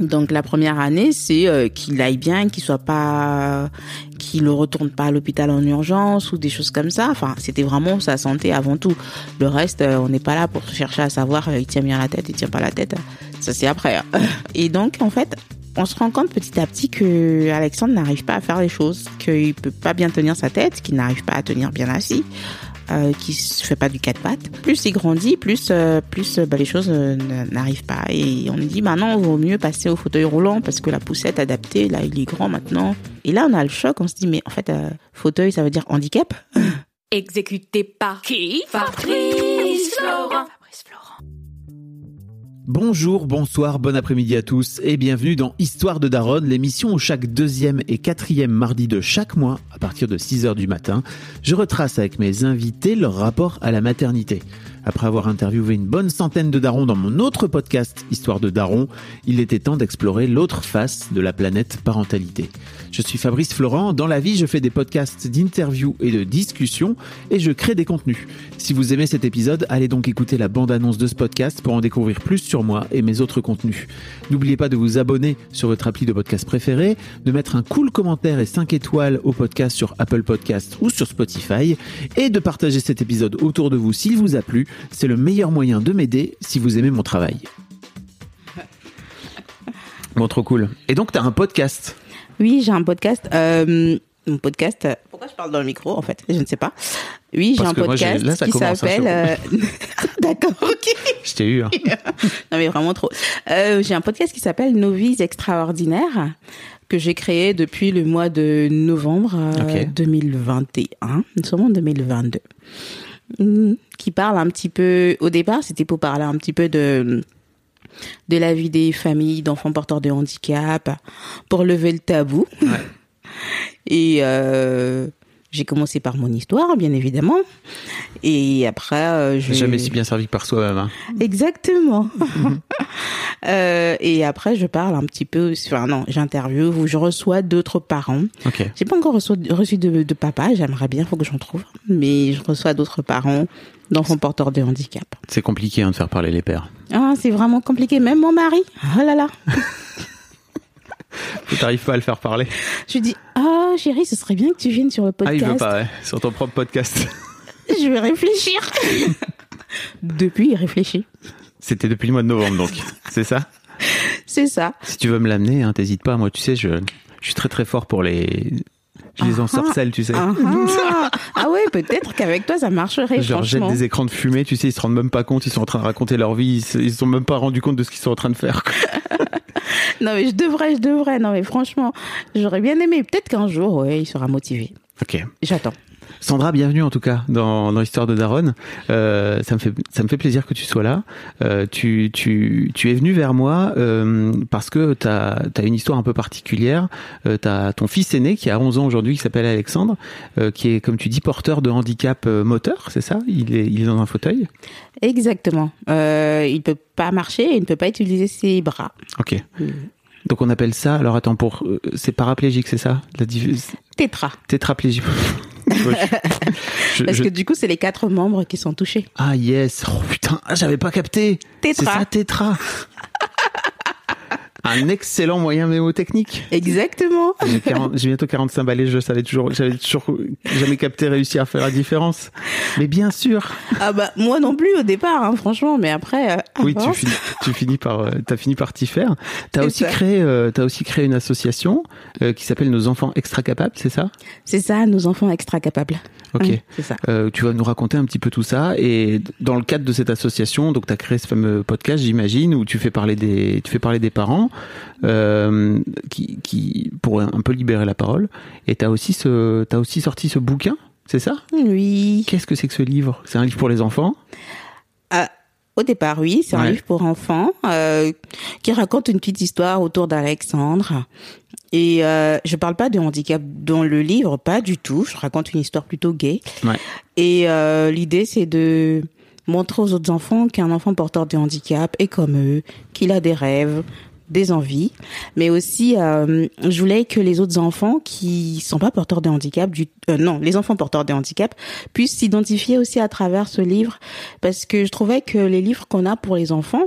Donc la première année, c'est euh, qu'il aille bien, qu'il soit pas, qu'il ne retourne pas à l'hôpital en urgence ou des choses comme ça. Enfin, c'était vraiment sa santé avant tout. Le reste, euh, on n'est pas là pour chercher à savoir euh, il tient bien la tête, il tient pas la tête. Ça c'est après. hein. Et donc en fait, on se rend compte petit à petit que Alexandre n'arrive pas à faire les choses, qu'il peut pas bien tenir sa tête, qu'il n'arrive pas à tenir bien assis. Euh, qui se fait pas du quatre pattes. Plus il grandit, plus euh, plus euh, bah, les choses n'arrivent pas. Et on dit maintenant, il vaut mieux passer au fauteuil roulant parce que la poussette adaptée, là, il est grand maintenant. Et là, on a le choc. On se dit mais en fait, fauteuil, ça veut dire handicap? Exécuté par qui? Fabrice Florent. Bonjour, bonsoir, bon après-midi à tous et bienvenue dans Histoire de Daronne, l'émission où chaque deuxième et quatrième mardi de chaque mois, à partir de 6h du matin, je retrace avec mes invités leur rapport à la maternité. Après avoir interviewé une bonne centaine de darons dans mon autre podcast Histoire de Daron, il était temps d'explorer l'autre face de la planète parentalité. Je suis Fabrice Florent, dans la vie je fais des podcasts d'interviews et de discussions et je crée des contenus. Si vous aimez cet épisode, allez donc écouter la bande-annonce de ce podcast pour en découvrir plus sur moi et mes autres contenus. N'oubliez pas de vous abonner sur votre appli de podcast préféré, de mettre un cool commentaire et 5 étoiles au podcast sur Apple Podcast ou sur Spotify et de partager cet épisode autour de vous s'il vous a plu. C'est le meilleur moyen de m'aider si vous aimez mon travail. Bon, trop cool. Et donc, tu as un podcast. Oui, j'ai un podcast. Euh, mon podcast. Pourquoi je parle dans le micro en fait? Je ne sais pas. Oui, j'ai un moi, podcast là, qui hein, s'appelle. euh, D'accord, ok. Je t'ai eu. hein. non mais vraiment trop. Euh, j'ai un podcast qui s'appelle Nos vies extraordinaires que j'ai créé depuis le mois de novembre euh, Ok. 2021. Nous sommes en 2022. Mhm. Qui parle un petit peu. Au départ, c'était pour parler un petit peu de de la vie des familles d'enfants porteurs de handicap, pour lever le tabou. Et euh, j'ai commencé par mon histoire, bien évidemment. Et après, euh, je... Jamais si bien servi que par soi-même. hein. Exactement. Euh, et après, je parle un petit peu, enfin non, j'interviewe ou je reçois d'autres parents. Ok. J'ai pas encore reçu, reçu de, de papa, j'aimerais bien, faut que j'en trouve. Mais je reçois d'autres parents d'enfants porteurs de handicap. C'est compliqué hein, de faire parler les pères. Ah, c'est vraiment compliqué, même mon mari. Oh là là. T'arrives pas à le faire parler. Je lui dis, ah chérie, ce serait bien que tu viennes sur le Ah, podcast. il veut pas, ouais. Sur ton propre podcast. Je vais réfléchir. Depuis, il réfléchit. C'était depuis le mois de novembre, donc. C'est ça? C'est ça. Si tu veux me l'amener, hein, t'hésites pas. Moi, tu sais, je, je suis très très fort pour les. Je les ensorcelle, tu sais. Ah, ah. Ah ouais, peut-être qu'avec toi, ça marcherait, leur jette des écrans de fumée, tu sais, ils se rendent même pas compte, ils sont en train de raconter leur vie, ils se, sont même pas rendus compte de ce qu'ils sont en train de faire. Non, mais je devrais, je devrais. Non, mais franchement, j'aurais bien aimé. Peut-être qu'un jour, ouais, il sera motivé. Ok. J'attends. Sandra, bienvenue en tout cas dans, dans l'histoire de Daronne. Euh, ça me fait ça me fait plaisir que tu sois là. Euh, tu, tu, tu es venu vers moi euh, parce que tu as, une histoire un peu particulière. Euh, tu as ton fils aîné qui a 11 ans aujourd'hui qui s'appelle Alexandre, qui est comme tu dis porteur de handicap moteur, c'est ça? Il est, il est dans un fauteuil? Exactement. Il peut pas marcher, il ne peut pas utiliser ses bras. Ok. Donc on appelle ça, alors attends, pour c'est paraplégique, c'est ça? La Tétra. Tétraplégique. Je- Parce je- que du coup, c'est les quatre membres qui sont touchés. Ah yes, oh putain, ah, j'avais pas capté. Tétra. C'est ça, tétra. Un excellent moyen mémotechnique. Exactement. J'ai 40 j'ai bientôt 45 balais, je savais toujours, j'avais toujours jamais capté, réussi à faire la différence. Mais bien sûr. Ah bah moi non plus au départ, hein, franchement, mais après. euh, Oui, tu finis, tu finis par, euh, t'as fini par t'y faire. T'as C'est aussi ça. créé, euh, t'as aussi créé une association euh, qui s'appelle Nos enfants extra capables, c'est ça? C'est ça, nos enfants extra capables. Ok. C'est ça. Euh, tu vas nous raconter un petit peu tout ça et dans le cadre de cette association, donc tu as créé ce fameux podcast, j'imagine, où tu fais parler des, tu fais parler des parents, euh, qui, qui pour un peu libérer la parole. Et aussi ce, t'as aussi sorti ce bouquin, c'est ça? Oui. Qu'est-ce que c'est que ce livre? C'est un livre pour les enfants? Ah, Au départ, oui, c'est un livre pour enfants euh, qui raconte une petite histoire autour d'Alexandre. Et euh, je parle pas de handicap dans le livre, pas du tout. Je raconte une histoire plutôt gay. Ouais. Et euh, l'idée, c'est de montrer aux autres enfants qu'un enfant porteur de handicap est comme eux, qu'il a des rêves, des envies, mais aussi euh, je voulais que les autres enfants qui sont pas porteurs de handicap, du, euh, non, les enfants porteurs de handicap puissent s'identifier aussi à travers ce livre, parce que je trouvais que les livres qu'on a pour les enfants,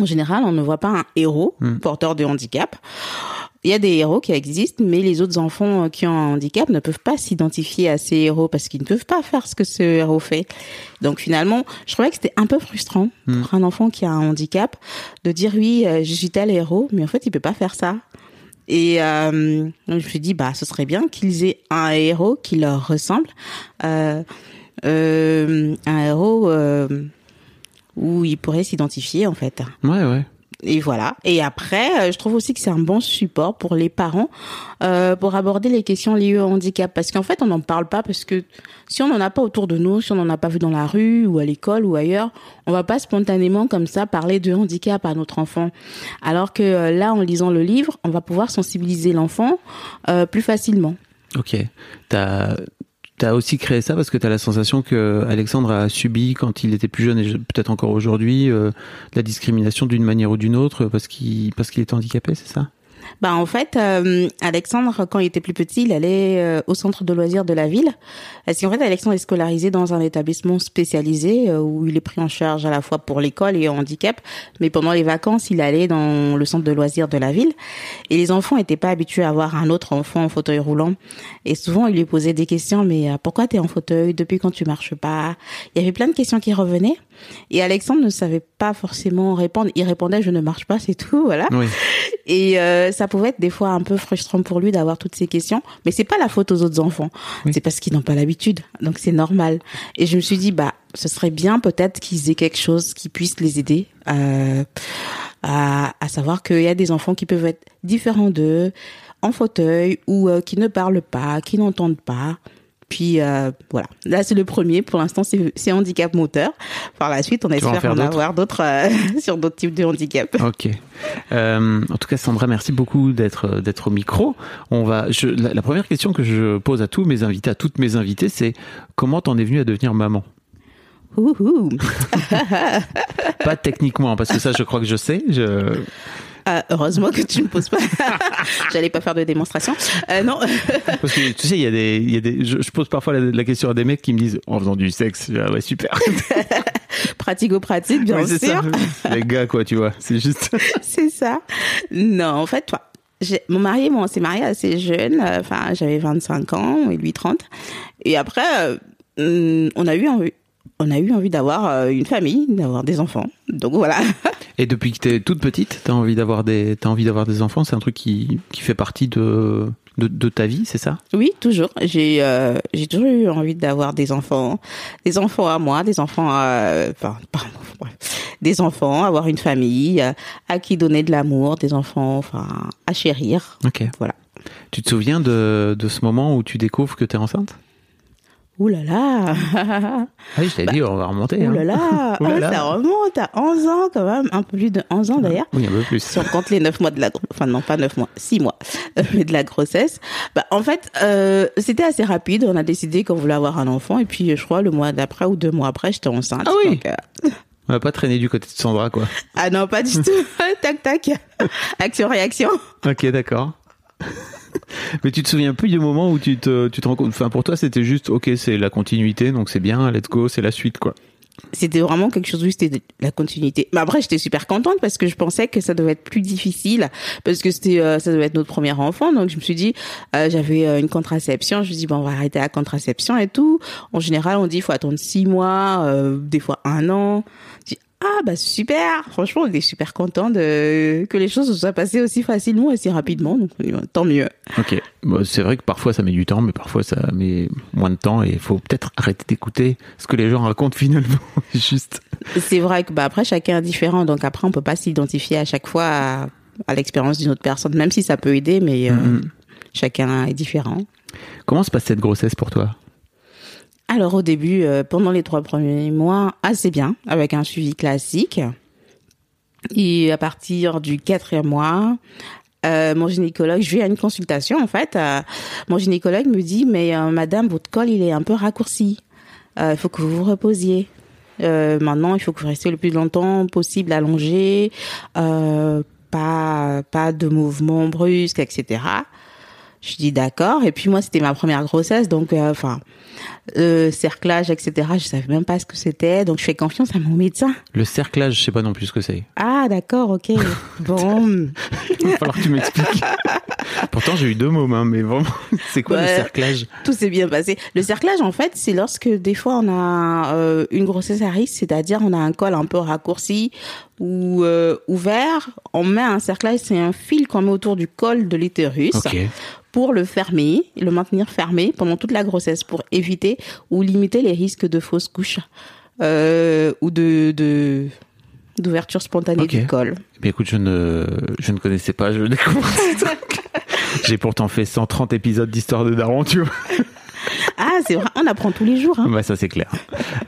en général, on ne voit pas un héros porteur de handicap. Il y a des héros qui existent, mais les autres enfants euh, qui ont un handicap ne peuvent pas s'identifier à ces héros parce qu'ils ne peuvent pas faire ce que ce héros fait. Donc finalement, je trouvais que c'était un peu frustrant pour un enfant qui a un handicap de dire oui, euh, je suis tel héros, mais en fait, il peut pas faire ça. Et euh, je me suis dit, bah, ce serait bien qu'ils aient un héros qui leur ressemble, euh, euh, un héros où ils pourraient s'identifier en fait. Ouais, ouais. Et voilà. Et après, euh, je trouve aussi que c'est un bon support pour les parents euh, pour aborder les questions liées au handicap. Parce qu'en fait, on n'en parle pas parce que si on n'en a pas autour de nous, si on n'en a pas vu dans la rue ou à l'école ou ailleurs, on va pas spontanément comme ça parler de handicap à notre enfant. Alors que euh, là, en lisant le livre, on va pouvoir sensibiliser l'enfant euh, plus facilement. Ok. T'as as aussi créé ça parce que t'as la sensation que Alexandre a subi quand il était plus jeune et peut-être encore aujourd'hui euh, la discrimination d'une manière ou d'une autre parce qu'il parce qu'il était handicapé, c'est ça? Bah en fait, euh, Alexandre, quand il était plus petit, il allait euh, au centre de loisirs de la ville. Parce qu'en fait, Alexandre est scolarisé dans un établissement spécialisé euh, où il est pris en charge à la fois pour l'école et handicap. Mais pendant les vacances, il allait dans le centre de loisirs de la ville. Et les enfants n'étaient pas habitués à voir un autre enfant en fauteuil roulant. Et souvent, il lui posait des questions, mais euh, pourquoi t'es en fauteuil? Depuis quand tu marches pas? Il y avait plein de questions qui revenaient. Et Alexandre ne savait pas forcément répondre. Il répondait, je ne marche pas, c'est tout, voilà. Oui. Et euh, ça pouvait être des fois un peu frustrant pour lui d'avoir toutes ces questions, mais c'est pas la faute aux autres enfants. C'est parce qu'ils n'ont pas l'habitude, donc c'est normal. Et je me suis dit bah ce serait bien peut-être qu'ils aient quelque chose qui puisse les aider euh, à, à savoir qu'il y a des enfants qui peuvent être différents d'eux, en fauteuil ou euh, qui ne parlent pas, qui n'entendent pas. Puis euh, voilà, là c'est le premier. Pour l'instant c'est handicap moteur. Par la suite on en espère en avoir d'autres euh, sur d'autres types de handicap. Ok. Euh, en tout cas, Sandra, merci beaucoup d'être d'être au micro. On va. Je, la, la première question que je pose à tous mes invités, à toutes mes invitées, c'est comment t'en es venue à devenir maman? Ouhou. Pas techniquement, parce que ça, je crois que je sais. Je... Ah, heureusement que tu me poses pas. J'allais pas faire de démonstration. Euh, non. Parce que tu sais, il y a des, il y a des. Je, je pose parfois la, la question à des mecs qui me disent en faisant du sexe. Ah ouais, super. Pratico-pratique, bien Oui, sûr. ça. Les gars, quoi, tu vois. C'est juste. C'est ça. Non, en fait, toi. Mon mari, bon, on s'est marié assez jeune. euh, Enfin, j'avais 25 ans et lui 30. Et après, euh, hum, on a eu envie, on a eu envie d'avoir euh, une famille, d'avoir des enfants. Donc voilà. Et depuis que t'es toute petite, t'as envie d'avoir des, t'as envie d'avoir des enfants. C'est un truc qui, qui fait partie de, de, de ta vie, c'est ça? Oui, toujours. J'ai euh, j'ai toujours eu envie d'avoir des enfants, des enfants à moi, des enfants à, enfin, pardon, bref. des enfants, avoir une famille, euh, à qui donner de l'amour, des enfants, enfin, à chérir. Ok. Voilà. Tu te souviens de, de ce moment où tu découvres que t'es enceinte? Ouh là là, Ah oui, je t'ai dit, on va remonter. ouh là hein. là, Ouh là Oh, là. ça remonte à 11 ans quand même, un peu plus de 11 ans d'ailleurs. Oui, un peu plus. Si on compte les 9 mois de la gro- enfin non pas 9 mois, 6 mois euh, mais de la grossesse. Bah en fait, euh, c'était assez rapide, on a décidé qu'on voulait avoir un enfant et puis je crois le mois d'après ou deux mois après, j'étais enceinte. Ah oui. Donc, euh, On va pas traîner du côté de Sandra, quoi. Ah non, pas du tout. tac, tac. Action, réaction. Ok, d'accord. Mais tu te souviens plus du moment où tu te, tu te rends compte. Enfin, pour toi, c'était juste, ok, c'est la continuité, donc c'est bien, let's go, c'est la suite, quoi. C'était vraiment quelque chose où c'était la continuité. Mais après, j'étais super contente parce que je pensais que ça devait être plus difficile parce que c'était, euh, ça devait être notre premier enfant. Donc, je me suis dit, euh, j'avais euh, une contraception. Je me suis dit, bon, on va arrêter la contraception et tout. En général, on dit, il faut attendre six mois, euh, des fois un an. Ah, bah, super. Franchement, on est super content de, que les choses se soient passées aussi facilement et si rapidement. Donc, euh, tant mieux. Ok. Bon, c'est vrai que parfois ça met du temps, mais parfois ça met moins de temps et il faut peut-être arrêter d'écouter ce que les gens racontent finalement. juste. C'est vrai que bah après chacun est différent, donc après on peut pas s'identifier à chaque fois à, à l'expérience d'une autre personne, même si ça peut aider, mais euh, chacun est différent. Comment se passe cette grossesse pour toi? Alors au début, euh, pendant les trois premiers mois, assez bien, avec un suivi classique. Et à partir du quatrième mois, euh, mon gynécologue, je vais à une consultation en fait. euh, mon gynécologue me dit mais euh, Madame, votre col il est un peu raccourci. Euh, Il faut que vous vous reposiez. Maintenant, il faut que vous restiez le plus longtemps possible allongé, pas pas de mouvements brusques, etc. Je dis d'accord. Et puis moi, c'était ma première grossesse, donc enfin cerclage, etc. Je savais même pas ce que c'était, donc je fais confiance à mon médecin. Le cerclage, je sais pas non plus ce que c'est. Ah d'accord, ok. Bon. Il va falloir que tu m'expliques. Pourtant, j'ai eu deux mots, hein, mais vraiment, c'est quoi le cerclage? Tout s'est bien passé. Le cerclage, en fait, c'est lorsque des fois on a euh, une grossesse à risque, c'est-à-dire on a un col un peu raccourci ou euh, ouvert. On met un cerclage, c'est un fil qu'on met autour du col de l'utérus Ok. pour le fermer, le maintenir fermé pendant toute la grossesse pour éviter ou limiter les risques de fausses couches euh, ou de de d'ouverture spontanée Ok. du col. Eh bien, écoute, je ne, je ne connaissais pas, je découvre. J'ai pourtant fait 130 épisodes d'Histoire de Daron, tu vois. Ah, c'est vrai, on apprend tous les jours. Hein. Bah, ça, c'est clair.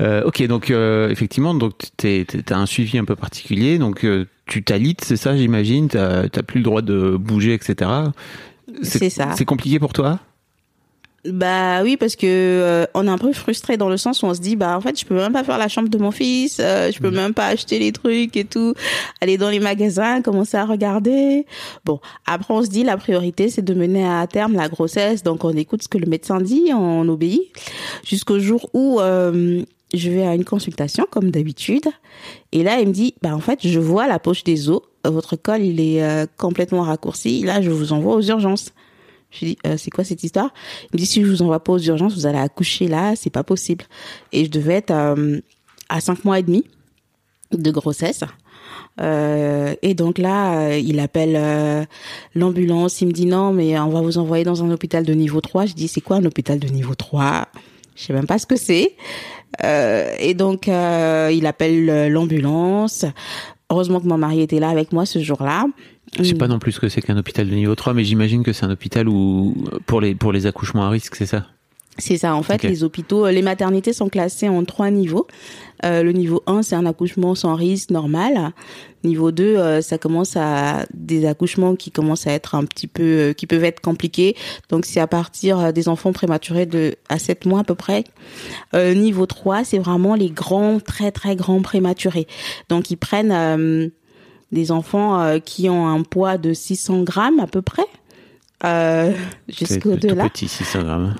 Euh, ok, donc, euh, effectivement, donc, t'es- t'as un suivi un peu particulier, donc, euh, tu t'alites, c'est ça, j'imagine, t'as, t'as plus le droit de bouger, etc. C'est ça. C'est compliqué pour toi? Bah oui, parce que euh, on est un peu frustré dans le sens où on se dit bah en fait je peux même pas faire la chambre de mon fils, euh, je peux même pas acheter les trucs et tout, aller dans les magasins, commencer à regarder. Bon, après on se dit la priorité c'est de mener à terme la grossesse, donc on écoute ce que le médecin dit, on obéit. Jusqu'au jour où euh, je vais à une consultation comme d'habitude. Et là il me dit bah en fait je vois la poche des os, votre col il est euh, complètement raccourci, là je vous envoie aux urgences. Je lui dis, euh, c'est quoi cette histoire? Il me dit, si je vous envoie pas aux urgences, vous allez accoucher là, c'est pas possible. Et je devais être euh, à cinq mois et demi de grossesse. Euh, et donc là, euh, il appelle euh, l'ambulance. Il me dit, non, mais on va vous envoyer dans un hôpital de niveau 3. Je dis, c'est quoi un hôpital de niveau 3 Je sais même pas ce que c'est. Euh, et donc, il appelle l'ambulance. Heureusement que mon mari était là avec moi ce jour-là. Je sais pas non plus ce que c'est qu'un hôpital de niveau 3, mais j'imagine que c'est un hôpital où, pour les, pour les accouchements à risque, c'est ça? C'est ça, en fait, les hôpitaux, euh, les maternités sont classées en trois niveaux. Euh, le niveau 1, c'est un accouchement sans risque normal. Niveau 2, euh, ça commence à des accouchements qui commencent à être un petit peu, euh, qui peuvent être compliqués. Donc, c'est à partir des enfants prématurés de à 7 mois à peu près. Niveau 3, c'est vraiment les grands, très très grands prématurés. Donc, ils prennent des enfants euh, qui ont un poids de 600 grammes à peu près. Euh, C'est petit, 600 grammes.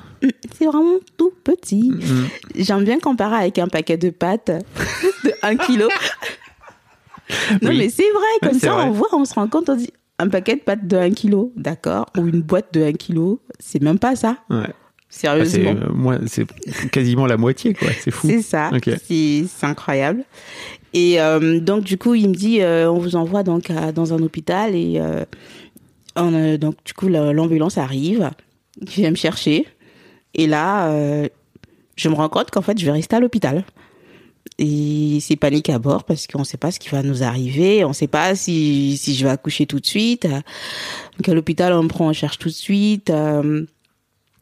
C'est vraiment tout petit. Mm. J'aime bien comparer avec un paquet de pâtes de 1 kilo. non, Oui. mais c'est vrai, comme ça, vrai. on voit, on se rend compte, on dit un paquet de pâtes de 1 kilo, d'accord Ou une boîte de 1 kilo, c'est même pas ça, Ouais. Ah, c'est, sérieusement. euh, moi, c'est quasiment la moitié, quoi. C'est fou. C'est ça, Ok. c'est c'est incroyable. Et euh, donc du coup, il me dit, euh, on vous envoie donc à- dans un hôpital et euh, on, euh, donc du coup la- l'ambulance arrive, qui vient me chercher. Et là, euh, je me rends compte qu'en fait, je vais rester à l'hôpital. Et c'est panique à bord parce qu'on ne sait pas ce qui va nous arriver, on ne sait pas si, si je vais accoucher tout de suite. Donc à l'hôpital, on me prend en charge tout de suite.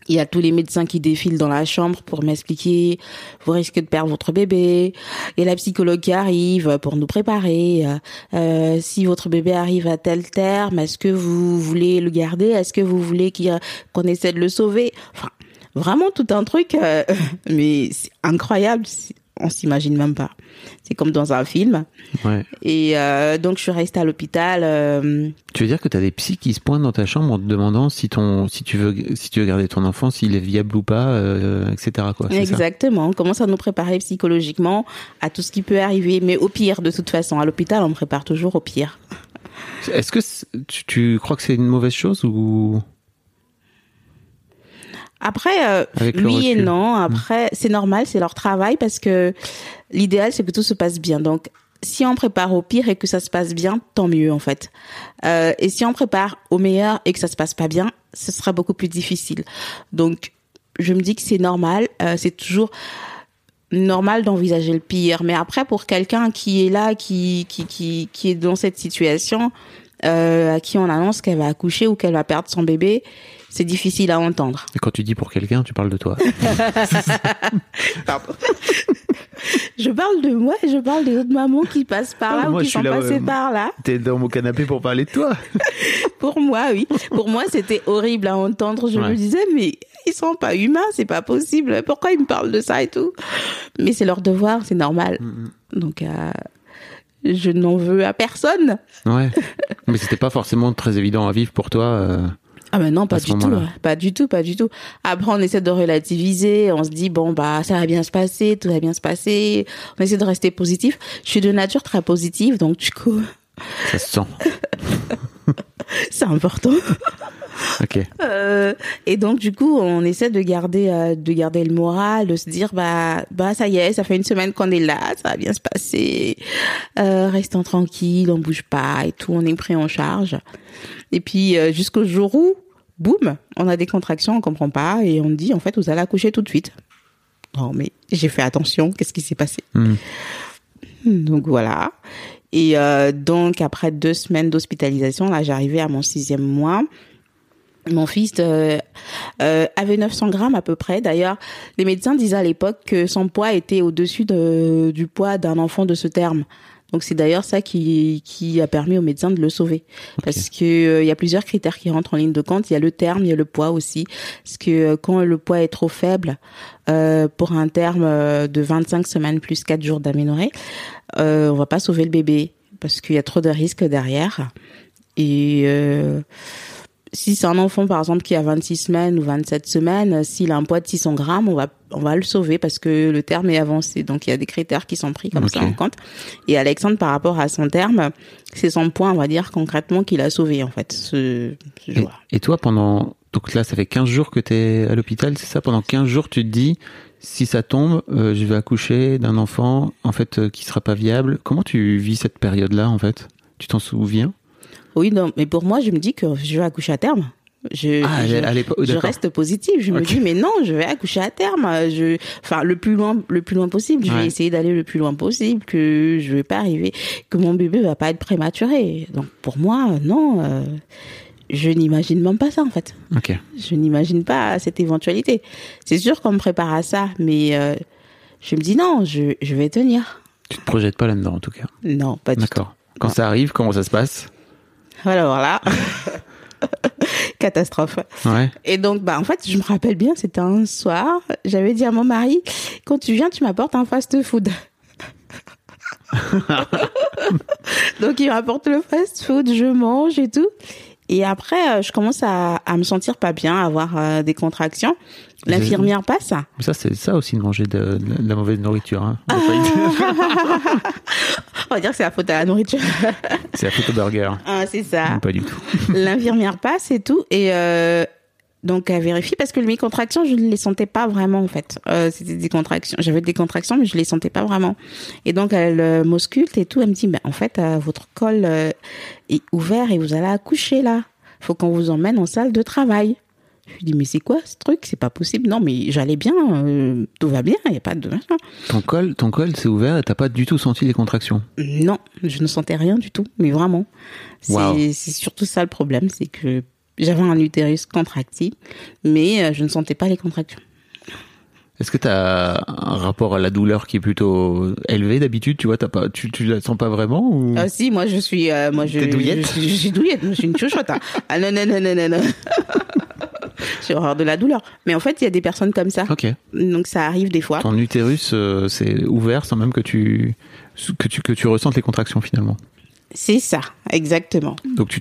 Il y a tous les médecins qui défilent dans la chambre pour m'expliquer, vous risquez de perdre votre bébé. A la psychologue qui arrive pour nous préparer. Euh, euh, si votre bébé arrive à tel terme, est-ce que vous voulez le garder? Est-ce que vous voulez qu'on essaie de le sauver? Enfin, vraiment tout un truc, euh, mais c'est incroyable. On s'imagine même pas. C'est comme dans un film. Ouais. Et euh, donc je suis restée à l'hôpital. euh, Tu veux dire que t'as des psys qui se pointent dans ta chambre en te demandant si ton, si tu veux, si tu veux garder ton enfant, s'il est viable ou pas, euh, etc. Quoi. c'est ça? Exactement. On commence à nous préparer psychologiquement à tout ce qui peut arriver, mais au pire, de toute façon. À l'hôpital, on me prépare toujours au pire. Est-ce que tu, tu crois que c'est une mauvaise chose ou? Après, euh, oui et non. Après, c'est normal, c'est leur travail parce que l'idéal, c'est que tout se passe bien. Donc, si on prépare au pire et que ça se passe bien, tant mieux en fait. Euh, et si on prépare au meilleur et que ça se passe pas bien, ce sera beaucoup plus difficile. Donc, je me dis que c'est normal. euh, c'est toujours normal d'envisager le pire. Mais après, pour quelqu'un qui est là, qui qui qui qui est dans cette situation, euh, à qui on annonce qu'elle va accoucher ou qu'elle va perdre son bébé, c'est difficile à entendre. Et quand tu dis pour quelqu'un, tu parles de toi. Je parle de moi et je parle des autres mamans qui passent par là Ah, moi, ou qui sont là, passées euh, par là. T'es dans mon canapé pour parler de toi. Pour moi, oui. Pour moi, c'était horrible à entendre. Je Ouais. me disais, mais ils sont pas humains, c'est pas possible. Pourquoi ils me parlent de ça et tout? Mais c'est leur devoir, c'est normal. Donc, euh, je n'en veux à personne. Ouais. Mais c'était pas forcément très évident à vivre pour toi. euh. Ah ben non, pas du tout, pas du tout, pas du tout. Après, on essaie de relativiser, on se dit bon bah ça va bien se passer, tout va bien se passer. On essaie de rester positif. Je suis de nature très positive, donc du coup, Ça se sent. c'est important. Ok. Euh, et donc du coup, on essaie de garder euh, de garder le moral, de se dire bah bah ça y est, ça fait une semaine qu'on est là, ça va bien se passer. Euh, restons tranquille, on bouge pas et tout, on est pris en charge. Et puis jusqu'au jour où boum, on a des contractions, on comprend pas et on dit en fait vous allez accoucher tout de suite. Oh mais j'ai fait attention, qu'est-ce qui s'est passé Hmm. Donc voilà. Et donc après deux semaines d'hospitalisation, là j'arrivais à mon sixième mois. Mon fils euh, euh, avait 900 grammes à peu près. D'ailleurs, les médecins disaient à l'époque que son poids était au-dessus de, du poids d'un enfant de ce terme. Donc c'est d'ailleurs ça qui, qui a permis aux médecins de le sauver. Parce que euh, il y a plusieurs critères qui rentrent en ligne de compte. Il y a le terme, il y a le poids aussi. Parce que euh, quand le poids est trop faible, euh, pour un terme euh, de 25 semaines plus 4 jours d'aménorrhée, euh, on va pas sauver le bébé. Parce qu'il y a trop de risques derrière. Et... Si c'est un enfant par exemple qui a 26 semaines ou 27 semaines, euh, s'il a un poids de 600 grammes, on va on va le sauver parce que le terme est avancé. Donc il y a des critères qui sont pris comme ça en compte. Et Alexandre par rapport à son terme, c'est son poids, on va dire concrètement qu'il a sauvé en fait ce, ce Et, toi, pendant. Donc là, ça fait 15 jours que t'es à l'hôpital, c'est ça? Pendant 15 jours, tu te dis, si ça tombe, euh, je vais accoucher d'un enfant, en fait, euh, qui sera pas viable. Comment tu vis cette période-là, en fait? Tu t'en souviens? Oui, non, mais pour moi, je me dis que je vais accoucher à terme. Je, Ah, je, je reste positive. Je me dis, mais non, je vais accoucher à terme. Je, enfin, le plus loin, le plus loin possible. Je vais essayer d'aller le plus loin possible. Que je vais pas arriver, que mon bébé va pas être prématuré. Donc, pour moi, non, euh, je n'imagine même pas ça, en fait. Ok. Je n'imagine pas cette éventualité. C'est sûr qu'on me prépare à ça, mais euh, je me dis non, je, je vais tenir. Tu te projettes pas là-dedans, en tout cas. Non, pas du tout. D'accord. Quand ça arrive, comment ça se passe? Alors là, catastrophe. Ouais. Et donc, bah, en fait, je me rappelle bien, c'était un soir, j'avais dit à mon mari, quand tu viens, tu m'apportes un fast-food. donc, il m'apporte le fast-food, je mange et tout. Et après, euh, je commence à, à me sentir pas bien, à avoir euh, des contractions. L'infirmière passe. Mais ça, c'est ça aussi de manger de, de la mauvaise nourriture. Hein. Ah. On va dire que c'est la faute à la nourriture. c'est la photo burger. ah, c'est ça. Pas du tout. L'infirmière passe et tout. Et euh, donc, elle vérifie parce que mes contractions, je ne les sentais pas vraiment, en fait. Euh, C'était des contractions. J'avais des contractions, mais je les sentais pas vraiment. Et donc, elle euh, m'ausculte et tout. Elle me dit, mais en fait, euh, votre col est ouvert et vous allez accoucher là. Faut qu'on vous emmène en salle de travail. Je lui dis, mais c'est quoi ce truc? C'est pas possible. Non, mais j'allais bien. euh, tout va bien. Il n'y a pas de... Ton col, ton col s'est ouvert et t'as pas du tout senti les contractions? Non, je ne sentais rien du tout, mais vraiment. C'est Wow. c'est surtout ça le problème, c'est que j'avais un utérus contractile, mais euh, je ne sentais pas les contractions. Est-ce que t'as un rapport à la douleur qui est plutôt élevé d'habitude Tu vois, t'as pas, tu, tu la sens pas vraiment ou? Ah si, moi je suis, euh, moi je, douillette? je, suis, je suis douillette, je suis une chouchotte. hein. Ah non non non non non non. J'ai horreur de la douleur. Mais en fait, il y a des personnes comme ça, Ok. donc ça arrive des fois. Ton utérus euh, s'est ouvert sans même que tu que tu que tu ressentes les contractions finalement. C'est ça, exactement. Donc tu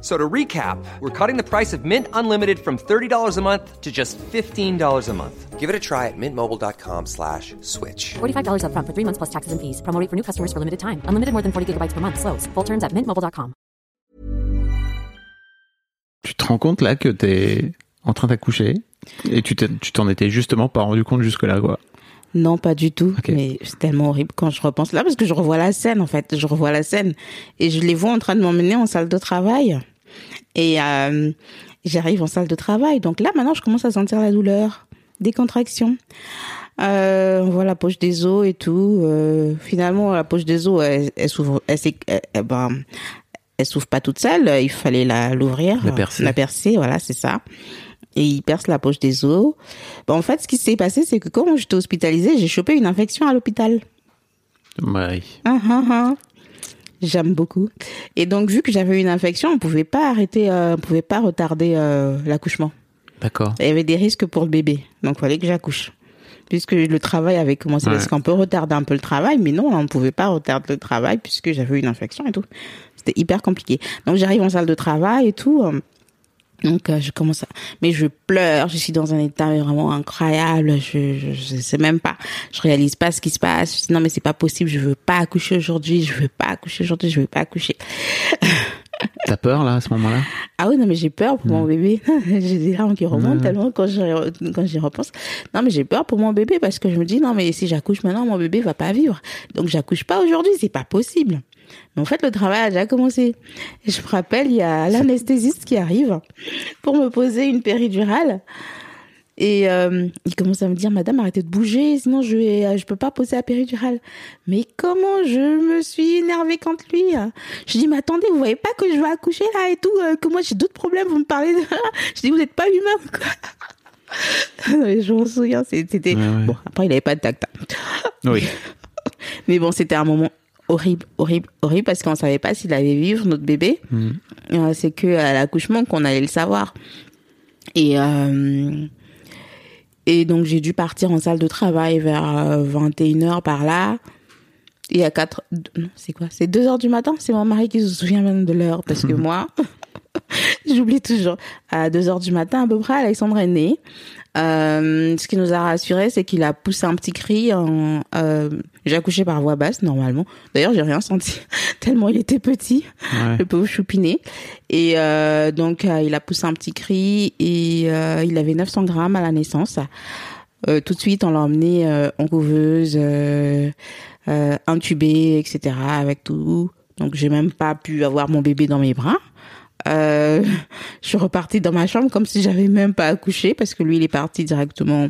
F- So to recap, we're cutting the price of Mint Unlimited from $30 a month to just $15 a month. Give it a try at mintmobile.com slash switch. $45 upfront for three months plus taxes and fees. Promo for new customers for limited time. Unlimited more than 40 gigabytes per month. Slows. Full terms at mintmobile.com. Tu te rends compte là que t'es en train d'accoucher et tu tu t'en étais justement pas rendu compte jusque-là, quoi. Non, pas du tout. Mais c'est tellement horrible quand je repense là parce que je revois la scène en fait. Je revois la scène et je les vois en train de m'emmener en salle de travail. Et euh, j'arrive en salle de travail. Donc là, maintenant, je commence à sentir la douleur, des contractions. Euh, on voit la poche des os et tout. Euh, finalement, la poche des os, elle, elle s'ouvre, elle- ben, elle s'ouvre pas toute seule. Il fallait la l'ouvrir, La percer. la percer. Voilà, c'est ça. Et il perce la poche des os. Ben, en fait, ce qui s'est passé, c'est que quand j'étais hospitalisée, j'ai chopé une infection à l'hôpital. Ouais. Ah, ah, ah. J'aime beaucoup. Et donc, vu que j'avais une infection, on pouvait pas arrêter, euh, on pouvait pas retarder euh, l'accouchement. D'accord. Il y avait des risques pour le bébé, donc il fallait que j'accouche. Puisque le travail avait commencé, Ouais. parce qu'on peut retarder un peu le travail, mais non, on ne pouvait pas retarder le travail puisque j'avais une infection et tout. C'était hyper compliqué. Donc j'arrive en salle de travail et tout. Donc euh, je commence à... Mais je pleure, je suis dans un état vraiment incroyable, je, je, je sais même pas, je réalise pas ce qui se passe. Je dis non mais c'est pas possible, je veux pas accoucher aujourd'hui, je veux pas accoucher aujourd'hui, je veux pas accoucher. T'as peur là à ce moment-là? Ah oui, non, mais j'ai peur pour mon bébé. j'ai des larmes qui remontent Ouais. tellement quand j'y, quand j'y repense. Non, mais j'ai peur pour mon bébé parce que je me dis, non, mais si j'accouche maintenant, mon bébé va pas vivre. Donc, j'accouche pas aujourd'hui, c'est pas possible. Mais en fait, le travail a déjà commencé. Et je me rappelle, il y a l'anesthésiste qui arrive pour me poser une péridurale. Et euh, il commence à me dire, Madame, arrêtez de bouger, sinon je vais, je peux pas poser la péridurale. Mais comment je me suis énervée contre lui Je dis, mais attendez, vous voyez pas que je vais accoucher là et tout, euh, que moi j'ai d'autres problèmes, vous me parlez de... Je dis, vous n'êtes pas humain, quoi? Je m'en souviens, c'était... Ouais, ouais. Bon, après, il avait pas de tact. hein. Oui. Mais bon, c'était un moment horrible, horrible, horrible, parce qu'on savait pas s'il allait vivre, notre bébé. Euh, c'est que à l'accouchement qu'on allait le savoir. Et, euh, et donc, j'ai dû partir en salle de travail vers 21h par là. Et à 4... Non, c'est quoi? C'est 2 heures du matin? C'est mon mari qui se souvient même de l'heure, parce que moi... J'oublie toujours. À 2 heures du matin, à peu près, Alexandre est né. Euh, ce qui nous a rassuré, c'est qu'il a poussé un petit cri. En, euh, j'ai accouché par voix basse, normalement. D'ailleurs, j'ai rien senti, tellement il était petit, Ouais. le pauvre choupiné. Et euh, donc, euh, il a poussé un petit cri et euh, il avait 900 grammes à la naissance. Euh, tout de suite, on l'a emmené euh, en couveuse, euh, euh, intubé, etc. avec tout. Donc, j'ai même pas pu avoir mon bébé dans mes bras. Euh, je suis repartie dans ma chambre comme si j'avais même pas accouché parce que lui, il est parti directement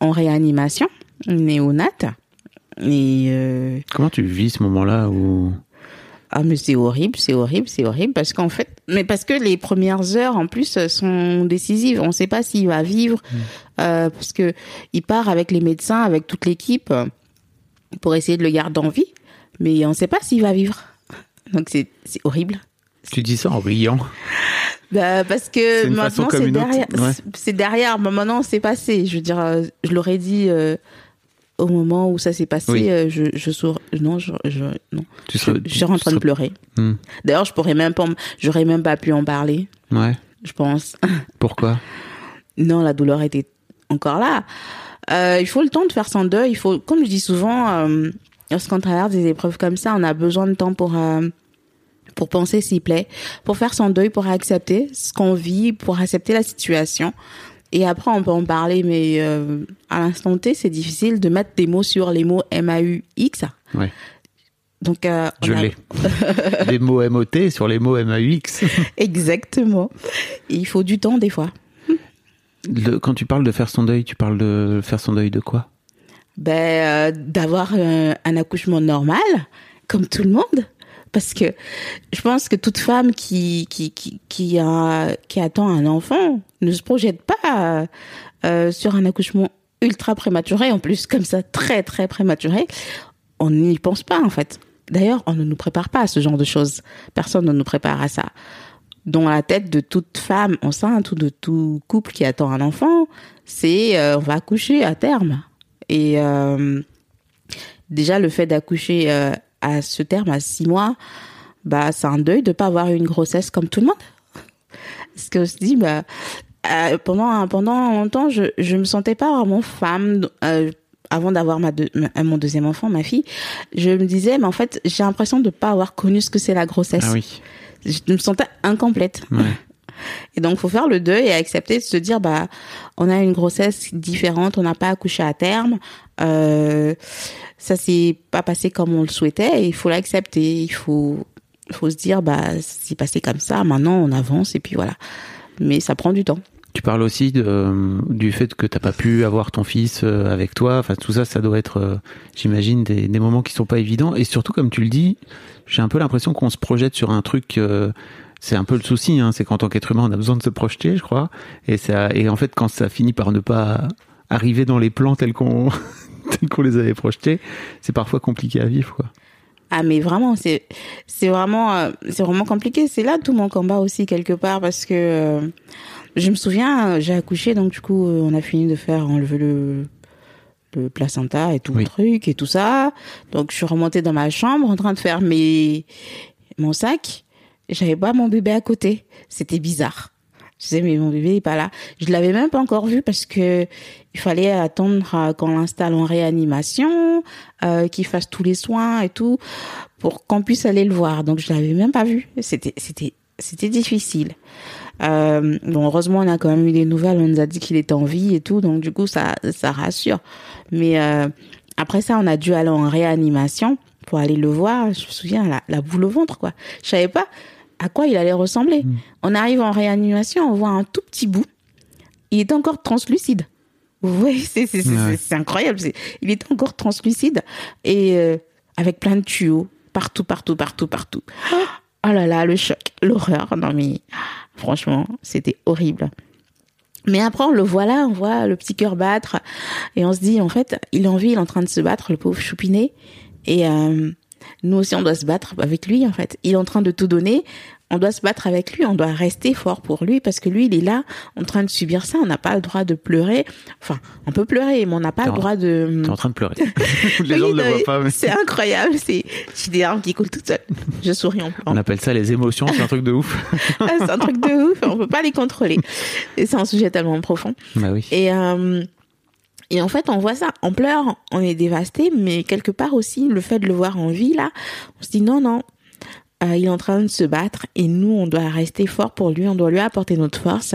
en réanimation, néonate. Et euh, Comment tu vis ce moment-là où ah mais c'est horrible, c'est horrible, c'est horrible parce qu'en fait, mais parce que les premières heures en plus sont décisives. On ne sait pas s'il va vivre euh, parce que il part avec les médecins, avec toute l'équipe pour essayer de le garder en vie, mais on ne sait pas s'il va vivre. Donc c'est c'est horrible. Tu dis ça en riant Bah, parce que maintenant c'est derrière, ouais. c'est- derrière. Mais maintenant c'est passé. Je veux dire, euh, je l'aurais dit euh, au moment où ça s'est passé. Oui. euh, je je sour- non, je, je non. Tu serais- je suis en train de pleurer. Hmm. D'ailleurs, je pourrais même pas, j'aurais même pas pu en parler. Ouais. Je pense. Pourquoi? Non, la douleur était encore là. Euh, il faut le temps de faire son deuil. Il faut, comme je dis souvent, lorsqu'on traverse des épreuves comme ça, on a besoin de temps pour pour penser s'il plaît, pour faire son deuil, pour accepter ce qu'on vit, pour accepter la situation. Et après, on peut en parler, mais euh, à l'instant T, c'est difficile de mettre des mots sur les mots M-A-U-X. Ouais. Donc, euh, Je a- l'ai. les mots MOT sur les mots MAUX. Exactement. Et il faut du temps, des fois. Le- quand tu parles de faire son deuil, tu parles de faire son deuil de quoi? Ben, euh, d'avoir euh, un accouchement normal, comme tout le monde. Parce que je pense que toute femme qui, qui, qui, qui, attend un enfant ne se projette pas euh, sur un accouchement ultra prématuré, en plus comme ça, très très prématuré. On n'y pense pas en fait. D'ailleurs, on ne nous prépare pas à ce genre de choses. Personne ne nous prépare à ça. Dans la tête de toute femme enceinte ou de tout couple qui attend un enfant, c'est euh, on va accoucher à terme. Et euh, déjà le fait d'accoucher euh, à ce terme à six mois, bah c'est un deuil de pas avoir une grossesse comme tout le monde. Parce que je se dis bah euh, pendant pendant longtemps je je me sentais pas vraiment femme euh, avant d'avoir ma, deux- ma- mon deuxième enfant ma fille je me disais mais en fait j'ai l'impression de pas avoir connu ce que c'est la grossesse Ah oui. je me sentais incomplète Ouais. Et donc faut faire le deuil et accepter de se dire bah on a une grossesse différente on n'a pas accouché à terme euh, ça s'est pas passé comme on le souhaitait il faut l'accepter il faut faut se dire bah c'est passé comme ça maintenant on avance et puis voilà mais ça prend du temps Tu parles aussi du fait que t'as pas pu avoir ton fils euh, avec toi. Enfin, tout ça, ça doit être, euh, j'imagine, des, des moments qui sont pas évidents. Et surtout, comme tu le dis, j'ai un peu l'impression qu'on se projette sur un truc. C'est un peu le souci, hein, c'est qu'en tant qu'être humain, on a besoin de se projeter, je crois. Et ça, et en fait, quand ça finit par ne pas arriver dans les plans tels qu'on tels qu'on les avait projetés, c'est parfois compliqué à vivre, quoi. Ah mais vraiment c'est c'est vraiment euh, c'est vraiment compliqué c'est là tout mon combat aussi quelque part parce que euh, je me souviens j'ai accouché donc du coup euh, on a fini de faire enlever le le placenta et tout Oui. le truc et tout ça donc je suis remontée dans ma chambre en train de faire mes mon sac j'avais pas mon bébé à côté c'était bizarre je disais mais mon bébé est pas là je l'avais même pas encore vu parce que il fallait attendre euh, qu'on l'installe en réanimation euh, qu'il fasse tous les soins et tout pour qu'on puisse aller le voir. Donc je l'avais même pas vu. C'était c'était c'était difficile. Euh, bon heureusement on a quand même eu des nouvelles. On nous a dit qu'il était en vie et tout. Donc du coup ça ça rassure. Mais euh, après ça on a dû aller en réanimation pour aller le voir. Je me souviens la, la boule au ventre quoi. Je savais pas à quoi il allait ressembler. On arrive en réanimation, on voit un tout petit bout. Il est encore translucide. Oui, c'est c'est c'est- Ouais. c'est incroyable. Il est encore translucide et euh, avec plein de tuyaux partout, partout, partout, partout. Oh là là, le choc, l'horreur. Non mais franchement, c'était horrible. Mais après, on le voit là, on voit le petit cœur battre et on se dit en fait, il est en vie, il est en train de se battre, le pauvre choupinet. Et euh, nous aussi, on doit se battre avec lui en fait. Il est en train de tout donner. On doit se battre avec lui, on doit rester fort pour lui parce que lui, il est là en train de subir ça. On n'a pas le droit de pleurer. Enfin, on peut pleurer, mais on n'a pas le droit de. T'es en train de pleurer. les gens ne le voient pas, mais C'est incroyable. C'est, j'ai des larmes qui coulent toutes seules. Je souris en on pleurant. appelle ça les émotions, c'est un truc de ouf. Ah, c'est un truc de ouf. On peut pas les contrôler. Et c'est un sujet tellement profond. bah oui. Et, euh, et en fait, on voit ça. On pleure, on est dévasté, mais quelque part aussi, le fait de le voir en vie, là, on se dit non, non. euh, il est en train de se battre et nous, on doit rester fort pour lui, on doit lui apporter notre force.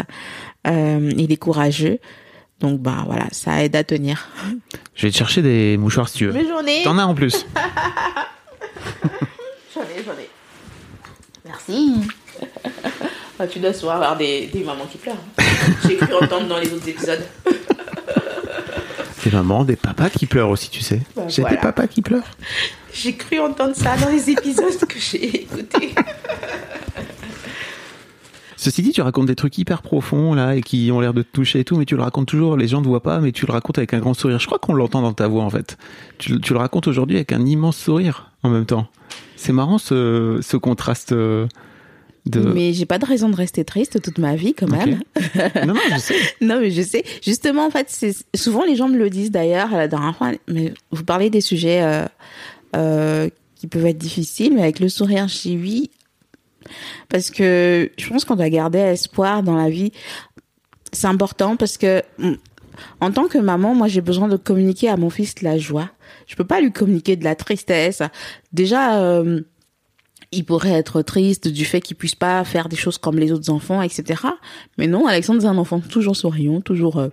Euh, il est courageux. Donc, bah voilà, ça aide à tenir. Je vais te chercher des mouchoirs si tu veux. Mais j'en ai, T'en as en plus. j'en ai, j'en ai. Merci. Ah, tu dois souvent avoir des, des mamans qui pleurent. hein. J'ai cru entendre dans les autres épisodes. Des mamans, des papas qui pleurent aussi, tu sais. Bah, J'ai voilà. des papas qui pleurent. J'ai cru entendre ça dans les épisodes que j'ai écoutés. Ceci dit, tu racontes des trucs hyper profonds là et qui ont l'air de te toucher et tout, mais tu le racontes toujours. Les gens ne voient pas, mais tu le racontes avec un grand sourire. Je crois qu'on l'entend dans ta voix en fait. Tu, tu le racontes aujourd'hui avec un immense sourire en même temps. C'est marrant ce, ce contraste euh, de. Mais j'ai pas de raison de rester triste toute ma vie quand même. Non, non, je sais. Non, mais je sais. Justement, en fait, c'est souvent les gens me le disent d'ailleurs la dernière fois. Mais vous parlez des sujets euh, euh, qui peuvent être difficiles, mais avec le sourire, dis oui. Parce que je pense qu'on doit garder espoir dans la vie. C'est important parce que mm, en tant que maman, moi, j'ai besoin de communiquer à mon fils la joie. Je peux pas lui communiquer de la tristesse. Déjà. euh, il pourrait être triste du fait qu'il puisse pas faire des choses comme les autres enfants, etc. Mais non, Alexandre c'est un enfant toujours souriant, toujours, euh,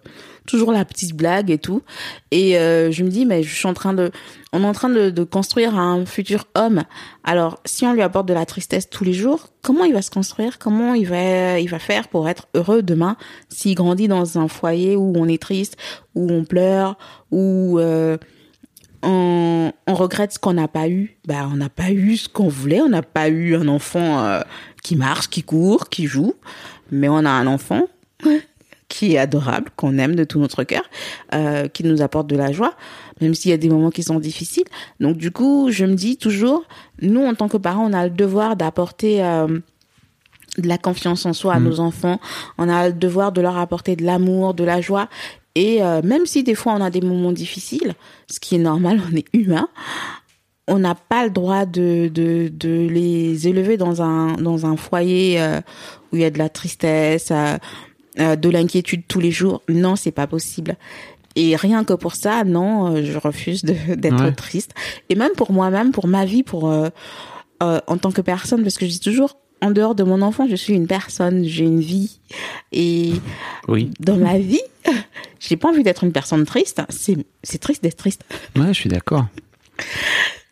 toujours la petite blague et tout. Et euh, je me dis, mais je suis en train de, on est en train de, de construire un futur homme. Alors, si on lui apporte de la tristesse tous les jours, comment il va se construire? Comment il va, il va faire pour être heureux demain s'il grandit dans un foyer où on est triste, où on pleure, où euh, on, on regrette ce qu'on n'a pas eu. Bah, on n'a pas eu ce qu'on voulait. On n'a pas eu un enfant euh, qui marche, qui court, qui joue. Mais on a un enfant qui est adorable, qu'on aime de tout notre cœur, euh, qui nous apporte de la joie, même s'il y a des moments qui sont difficiles. Donc du coup, je me dis toujours, nous en tant que parents, on a le devoir d'apporter euh, de la confiance en soi à nos enfants. On a le devoir de leur apporter de l'amour, de la joie. Et euh, même si des fois on a des moments difficiles, ce qui est normal, on est humain, on n'a pas le droit de, de, de les élever dans un, dans un foyer euh, où il y a de la tristesse, euh, de l'inquiétude tous les jours. Non, c'est pas possible. Et rien que pour ça, non, je refuse d'être Ouais. triste. Et même pour moi-même, pour ma vie, pour en tant que personne, parce que je dis toujours, en dehors de mon enfant, je suis une personne, j'ai une vie. Et Oui. dans ma vie, j'ai pas envie d'être une personne triste. C'est triste d'être triste. Ouais, je suis d'accord.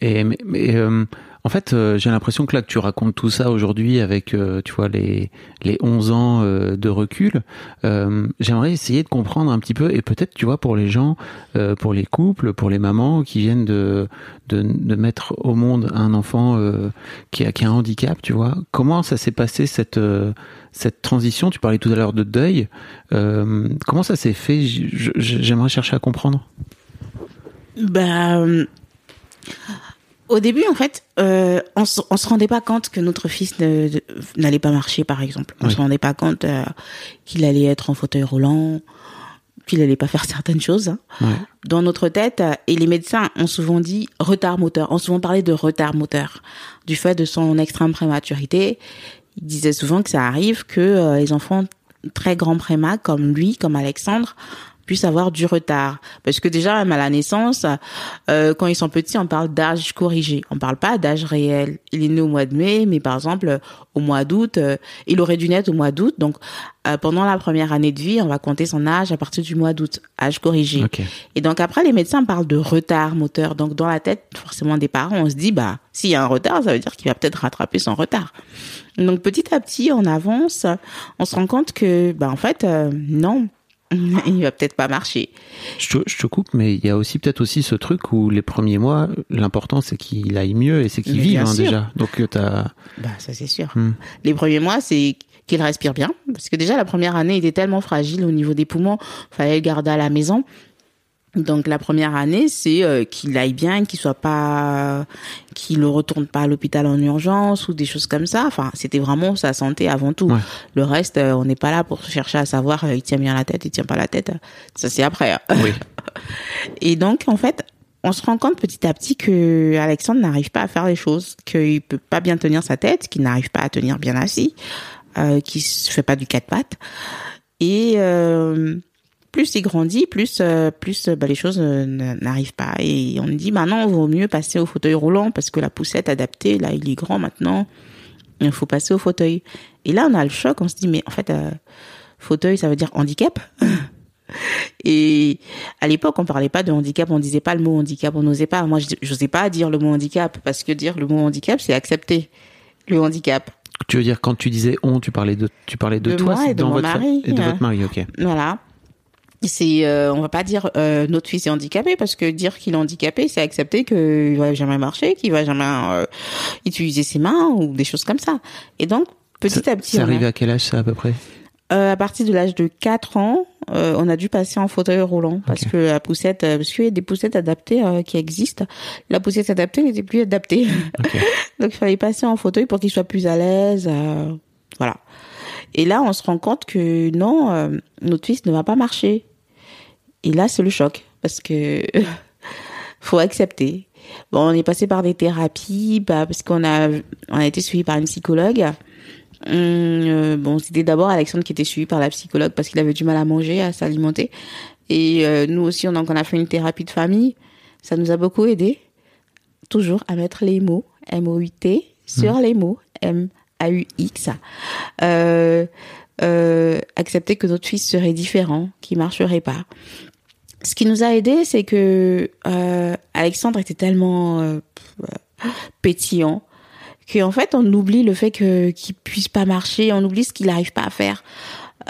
Et mais, mais, euh, en fait, euh, j'ai l'impression que là que tu racontes tout ça aujourd'hui avec, euh, tu vois, les les 11 ans euh, de recul, j'aimerais essayer de comprendre un petit peu et peut-être, tu vois, pour les gens, pour les couples, pour les mamans qui viennent de de, mettre au monde un enfant qui a qui a un handicap, tu vois, comment ça s'est passé cette cette transition? Tu parlais tout à l'heure de deuil. Comment ça s'est fait? J'aimerais chercher à comprendre. Bah, au début, en fait, euh, on, se, on se rendait pas compte que notre fils n'allait pas marcher, par exemple. On Oui. se rendait pas compte euh, qu'il allait être en fauteuil roulant, qu'il allait pas faire certaines choses. hein. Ouais. Dans notre tête, euh, et les médecins ont souvent dit retard moteur, ont souvent parlé de retard moteur, du fait de son extrême prématurité. Ils disaient souvent que ça arrive que euh, les enfants très grands préma, comme lui, comme Alexandre, puissent avoir du retard. Parce que déjà, même à la naissance, euh, quand ils sont petits, on parle d'âge corrigé. On parle pas d'âge réel. Il est né au mois de mai, mais par exemple, au mois d'août, euh, il aurait dû naître au mois d'août. Donc, euh, pendant la première année de vie, on va compter son âge à partir du mois d'août, âge corrigé. Ok. Et donc après, les médecins parlent de retard moteur. Donc dans la tête, forcément, des parents, on se dit, bah, s'il y a un retard, ça veut dire qu'il va peut-être rattraper son retard. Donc petit à petit, on avance, on se rend compte que, bah, en fait, euh, non, il va peut-être pas marcher. Je te, je te coupe, mais il y a aussi peut-être aussi ce truc où les premiers mois, l'important c'est qu'il aille mieux et c'est qu'il vive hein, déjà. Donc euh, t'as. Bah, ça c'est sûr. Hmm. Les premiers mois, c'est qu'il respire bien, parce que déjà la première année, il était tellement fragile au niveau des poumons, fallait le garder à la maison. Donc la première année, c'est euh, qu'il aille bien, qu'il soit pas, qu'il ne retourne pas à l'hôpital en urgence ou des choses comme ça. Enfin, c'était vraiment sa santé avant tout. Ouais. Le reste, euh, on n'est pas là pour chercher à savoir euh, il tient bien la tête, il tient pas la tête. Ça c'est après. hein. Oui. Et donc, en fait, on se rend compte petit à petit que Alexandre n'arrive pas à faire les choses, qu'il peut pas bien tenir sa tête, qu'il n'arrive pas à tenir bien assis, euh, qu'il se fait pas du quatre pattes. Et euh, plus il grandit, plus euh, plus euh, bah, les choses euh, n'arrivent pas. Et on dit, bah non, vaut mieux passer au fauteuil roulant parce que la poussette adaptée, là, il est grand maintenant. Il faut passer au fauteuil. Et là, on a le choc. On se dit, mais en fait, euh, fauteuil, ça veut dire handicap. Et à l'époque, on parlait pas de handicap, on disait pas le mot handicap, on n'osait pas. Moi, je n'osais pas dire le mot handicap parce que dire le mot handicap, c'est accepter le handicap. Tu veux dire quand tu disais on, tu parlais de tu parlais de, De toi moi et de dans mon votre mari, et de hein. votre mari, ok. Voilà. C'est, euh, on va pas dire euh, notre fils est handicapé parce que dire qu'il est handicapé, c'est accepter qu'il va jamais marcher, qu'il va jamais euh, utiliser ses mains ou des choses comme ça. Et donc petit Ça- à petit, C'est on a- arrivé à quel âge ça à peu près? Euh, à partir de l'âge de 4 ans, on a dû passer en fauteuil roulant parce que la poussette, parce qu'il y a des poussettes adaptées qui existent. La poussette adaptée n'était plus adaptée, donc il fallait passer en fauteuil pour qu'il soit plus à l'aise. voilà. Et là, on se rend compte que non, notre fils ne va pas marcher. Et là, c'est le choc parce que faut accepter. Bon, on est passé par des thérapies, bah, parce qu'on a, on a été suivi par une psychologue. Hum, euh, bon, c'était d'abord Alexandre qui était suivi par la psychologue parce qu'il avait du mal à manger, à s'alimenter. Et euh, nous aussi, on, donc, on a fait une thérapie de famille. Ça nous a beaucoup aidé, toujours à mettre les mots M-O-U-T sur les mots M-A-U-X. Euh, accepter que notre fils serait différent, qu'il marcherait pas. Ce qui nous a aidé, c'est que euh, Alexandre était tellement euh, pétillant qu'en fait on oublie le fait que qu'il puisse pas marcher, on oublie ce qu'il n'arrive pas à faire.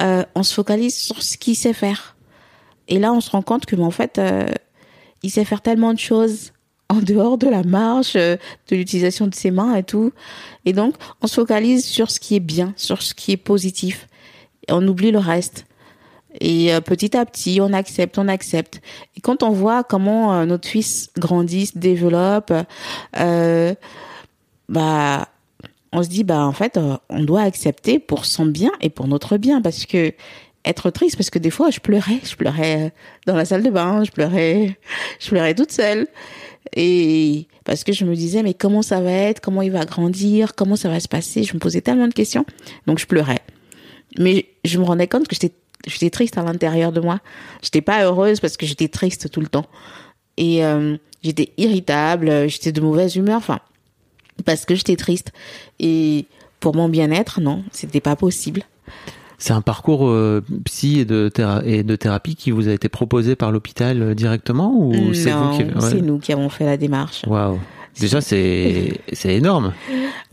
Euh, on se focalise sur ce qu'il sait faire. Et là, on se rend compte que, en fait, euh, il sait faire tellement de choses en dehors de la marche, euh, de l'utilisation de ses mains et tout. Et donc, on se focalise sur ce qui est bien, sur ce qui est positif. Et on oublie le reste. Et euh, petit à petit, on accepte, on accepte. Et quand on voit comment euh, notre fils grandit, se développe, euh, bah, on se dit, bah, en fait, on doit accepter pour son bien et pour notre bien. Parce que être triste, parce que des fois, je pleurais, je pleurais dans la salle de bain, je pleurais, je pleurais toute seule. Et parce que je me disais mais comment ça va être, comment il va grandir, comment ça va se passer? Je me posais tellement de questions, donc je pleurais. Mais je me rendais compte que j'étais j'étais triste à l'intérieur de moi. J'étais pas heureuse parce que j'étais triste tout le temps et euh, j'étais irritable, j'étais de mauvaise humeur, enfin parce que j'étais triste et pour mon bien-être, non, c'était pas possible. C'est un parcours euh, psy et de, et de thérapie qui vous a été proposé par l'hôpital euh, directement ou c'est vous qui c'est nous qui avons fait la démarche. Waouh. Déjà c'est c'est énorme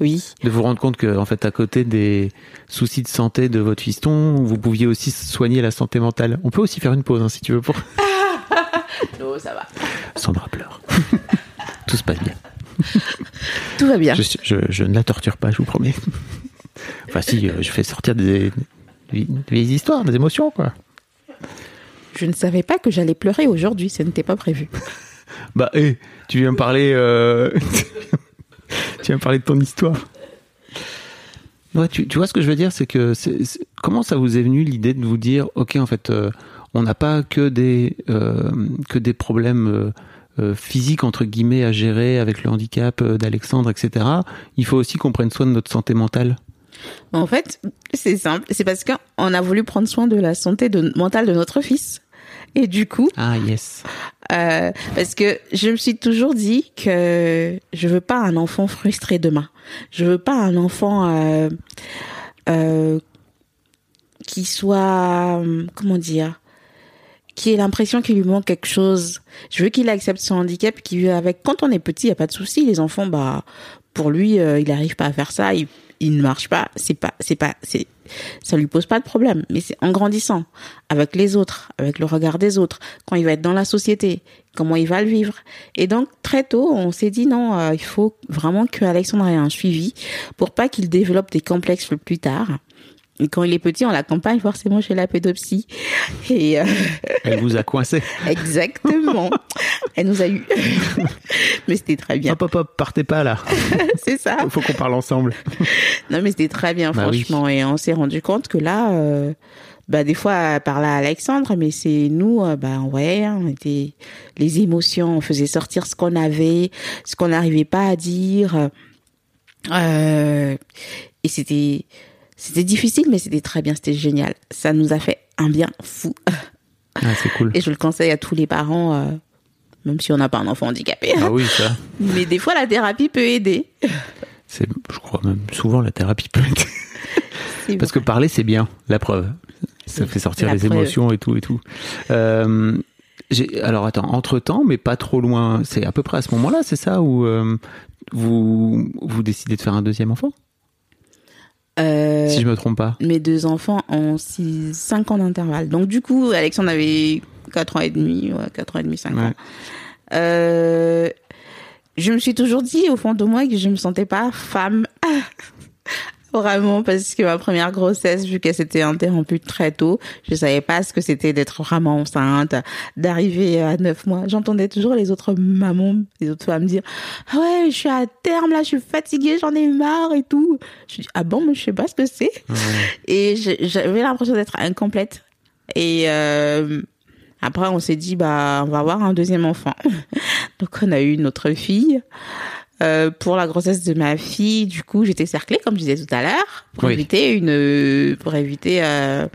Oui. de vous rendre compte que en fait à côté des soucis de santé de votre fiston, vous pouviez aussi soigner la santé mentale. On peut aussi faire une pause hein, si tu veux pour Non, ça va. Sandra pleure. Tout se passe bien. Tout va bien. Je, je, je ne la torture pas, je vous promets. Enfin si, euh, je fais sortir des, des vieilles histoires, des émotions quoi. Je ne savais pas que j'allais pleurer aujourd'hui, ce n'était pas prévu. Bah, hé, tu viens me parler. euh, tu viens me parler de ton histoire. Ouais, tu, tu vois ce que je veux dire, c'est que comment ça vous est venu l'idée de vous dire, ok, en fait, euh, on n'a pas que des euh, que des problèmes euh, euh, physiques entre guillemets à gérer avec le handicap euh, d'Alexandre, etc. Il faut aussi qu'on prenne soin de notre santé mentale. En fait, c'est simple, c'est parce qu'on a voulu prendre soin de la santé de- mentale de notre fils. Et du coup, Ah yes. Euh, parce que je me suis toujours dit que je veux pas un enfant frustré demain. Je veux pas un enfant euh, euh, qui soit comment dire qui ait l'impression qu'il lui manque quelque chose. Je veux qu'il accepte son handicap, qu'il vive avec. Quand on est petit, il y a pas de souci. Les enfants, bah, pour lui, il n'arrive pas à faire ça. Il, il ne marche pas. C'est pas, c'est pas, c'est, ça lui pose pas de problème. Mais c'est en grandissant avec les autres, avec le regard des autres, quand il va être dans la société, comment il va le vivre. Et donc très tôt, on s'est dit non, euh, il faut vraiment que Alexandre ait un suivi pour pas qu'il développe des complexes le plus tard. Et quand il est petit, on l'accompagne forcément chez la pédopsie. Et euh, Elle vous a coincé. exactement, elle nous a eu. mais c'était très bien. Hop hop hop, partez pas là. C'est ça. Il faut qu'on parle ensemble. Non, mais c'était très bien, Bah oui. franchement. Et on s'est rendu compte que là, euh, bah, des fois, elle parlait à Alexandre, mais c'est nous, euh, bah, ouais, on était, les émotions, on faisait sortir ce qu'on avait, ce qu'on n'arrivait pas à dire. Euh, et c'était, c'était difficile, mais c'était très bien, c'était génial. Ça nous a fait un bien fou. Ah, c'est cool. Et je le conseille à tous les parents, euh, même si on n'a pas un enfant handicapé. Ah oui, ça. Mais des fois, la thérapie peut aider. C'est, je crois même souvent la thérapie peut. C'est Parce que parler, c'est bien, la preuve. Ça fait sortir La les preuve. émotions et tout et tout. Euh, j'ai, alors attends, entre temps, mais pas trop loin. C'est à peu près à ce moment-là, c'est ça où euh, vous vous décidez de faire un deuxième enfant, Euh, si je me trompe pas. mes deux enfants ont 6, 5 ans d'intervalle. Donc du coup, Alexandre avait 4 ans et demi, ouais, 4 ans et demi, 5 Ouais. ans. Euh, je me suis toujours dit au fond de moi que je me sentais pas femme. Vraiment, parce que ma première grossesse, vu qu'elle s'était interrompue très tôt, je savais pas ce que c'était d'être vraiment enceinte, d'arriver à 9 mois. J'entendais toujours les autres mamans, les autres femmes dire, ah ouais, je suis à terme, là, je suis fatiguée, j'en ai marre et tout. Je dis, ah bon, mais je sais pas ce que c'est. Et j'avais l'impression d'être incomplète. Et euh, après, on s'est dit, bah, on va avoir un deuxième enfant. Donc, on a eu notre fille. Euh, pour la grossesse de ma fille, du coup, j'étais cerclée, comme je disais tout à l'heure, pour Oui. éviter une, pour éviter euh,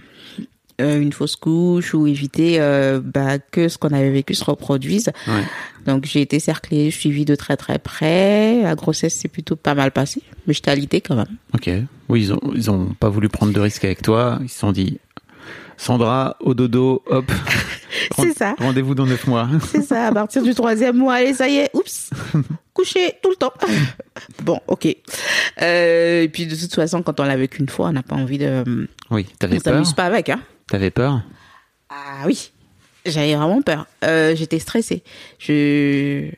euh, une fausse couche ou éviter euh, bah, que ce qu'on avait vécu se reproduise. Ouais. Donc, j'ai été cerclée, suivie de très très près. La grossesse s'est plutôt pas mal passée, mais j'étais alitée quand même. Ok. Oui, ils ont ils ont pas voulu prendre de risques avec toi. Ils se sont dit, Sandra, au dodo, hop. C'est ça. Rendez-vous dans neuf mois. C'est ça, à partir du troisième mois, allez, ça y est, oups, coucher tout le temps. Bon, ok. Euh, et puis de toute façon, quand on l'a vécu une fois, on n'a pas envie de... Oui, On t'avais peur. s'amuse pas avec, hein. T'avais peur? Ah oui, j'avais vraiment peur. Euh, J'étais stressée. Je...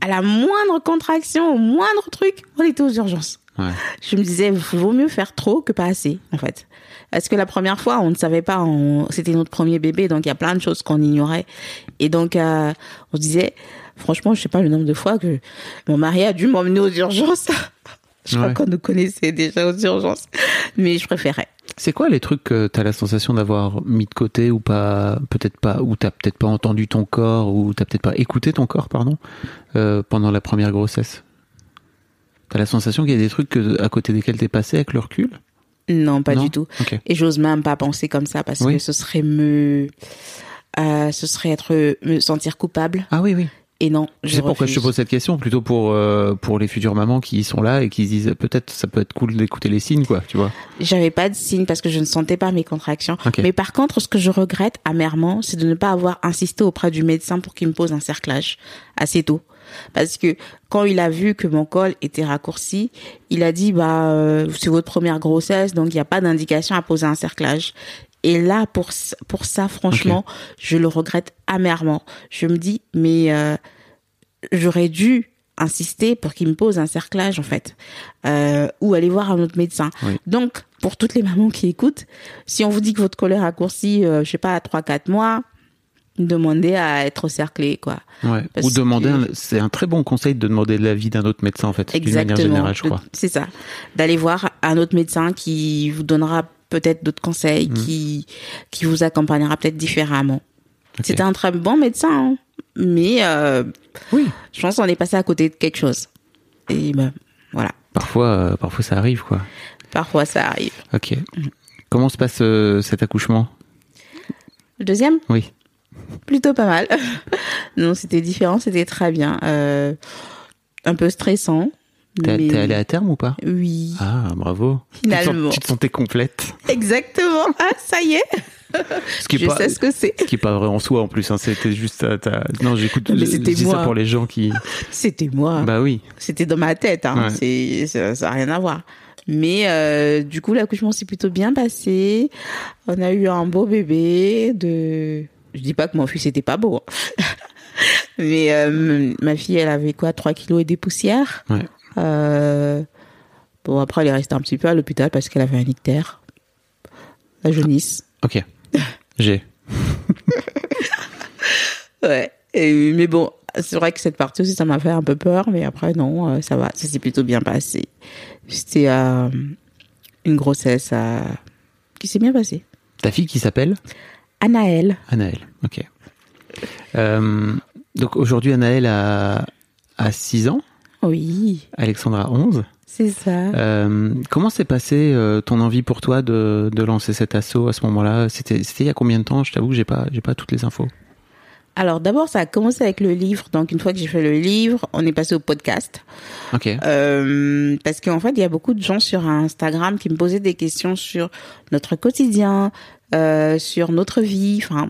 À la moindre contraction, au moindre truc, on était aux urgences. Ouais. Je me disais, vaut mieux faire trop que pas assez, en fait. Parce que la première fois, on ne savait pas, on... c'était notre premier bébé, donc il y a plein de choses qu'on ignorait. Et donc, euh, on se disait, franchement, je sais pas le nombre de fois que mon mari a dû m'emmener aux urgences. je crois qu'on nous connaissait déjà aux urgences. Mais je préférais. C'est quoi les trucs que tu as la sensation d'avoir mis de côté ou pas, peut-être pas, ou t'as peut-être pas entendu ton corps ou t'as peut-être pas écouté ton corps, pardon, euh, pendant la première grossesse? T'as la sensation qu'il y a des trucs que, à côté desquels t'es passé avec le recul? Non, pas Non? du tout. Et j'ose même pas penser comme ça parce Oui. que ce serait me, euh, ce serait être me sentir coupable. Ah oui, oui. Et non, Je sais pourquoi je te pose cette question, plutôt pour euh, pour les futures mamans qui sont là et qui se disent peut-être ça peut être cool d'écouter les signes, quoi, tu vois. J'avais pas de signe parce que je ne sentais pas mes contractions. Mais par contre, ce que je regrette amèrement, c'est de ne pas avoir insisté auprès du médecin pour qu'il me pose un cerclage assez tôt. Parce que quand il a vu que mon col était raccourci, il a dit bah euh, c'est votre première grossesse donc il n'y a pas d'indication à poser un cerclage. Et là pour pour ça franchement, je le regrette amèrement. Je me dis mais euh, j'aurais dû insister pour qu'il me pose un cerclage en fait euh, ou aller voir un autre médecin. Oui. Donc pour toutes les mamans qui écoutent, si on vous dit que votre colère raccourci euh, je sais pas à 3 4 mois, demandez à être cerclé quoi. Ouais. Ou demander, que- c'est un très bon conseil de demander l'avis d'un autre médecin en fait, d'une manière générale, je crois. C'est ça. D'aller voir un autre médecin qui vous donnera peut-être d'autres Mm. conseils, qui qui vous accompagnera peut-être différemment. C'était un très bon médecin, hein. mais euh, Oui. je pense qu'on est passé à côté de quelque chose. Et ben voilà. Parfois, euh, parfois ça arrive, quoi. Parfois ça arrive. Ok. Comment se passe euh, cet accouchement? Le deuxième, Oui. Plutôt pas mal. non, c'était différent, c'était très bien. Euh, un peu stressant. T'es mais- t'es allé à terme ou pas? Oui, Ah, bravo. Finalement. Tu te, sentais complète. exactement. Ah, ça y est, Ce qui est je pas, sais ce que c'est. ce qui est pas vrai en soi en plus. Hein. C'était juste. euh, Non, j'écoute. Mais c'était dis ça moi. pour les gens qui. C'était moi. Bah oui. C'était dans ma tête, hein. Ouais. C'est, ça, ça a rien à voir. Mais euh, du coup, l'accouchement s'est plutôt bien passé. On a eu un beau bébé. De, je dis pas que mon fils était pas beau, hein. mais euh, ma fille, elle avait quoi, 3 kilos et des poussières. Ouais. Euh, bon, après, elle est restée un petit peu à l'hôpital parce qu'elle avait un ictère, la jaunisse. Ok. J'ai. Ouais. Et, mais bon, c'est vrai que cette partie aussi, ça m'a fait un peu peur, mais après, non, euh, ça va, ça s'est plutôt bien passé. C'était euh, une grossesse qui s'est bien passée. Ta fille qui s'appelle? Anaël. Anaël. Ok. Euh, donc aujourd'hui, Anaël a, a 6 ans. Oui, Alexandra a 11. c'est ça. Euh, comment s'est passé euh, ton envie pour toi de, de lancer cet assaut à ce moment-là? C'était il y a combien de temps? Je t'avoue que j'ai pas j'ai pas toutes les infos. Alors d'abord, ça a commencé avec le livre. Donc une fois que j'ai fait le livre, on est passé au podcast. Ok. Euh, parce qu'en fait, il y a beaucoup de gens sur Instagram qui me posaient des questions sur notre quotidien, sur notre vie. Enfin,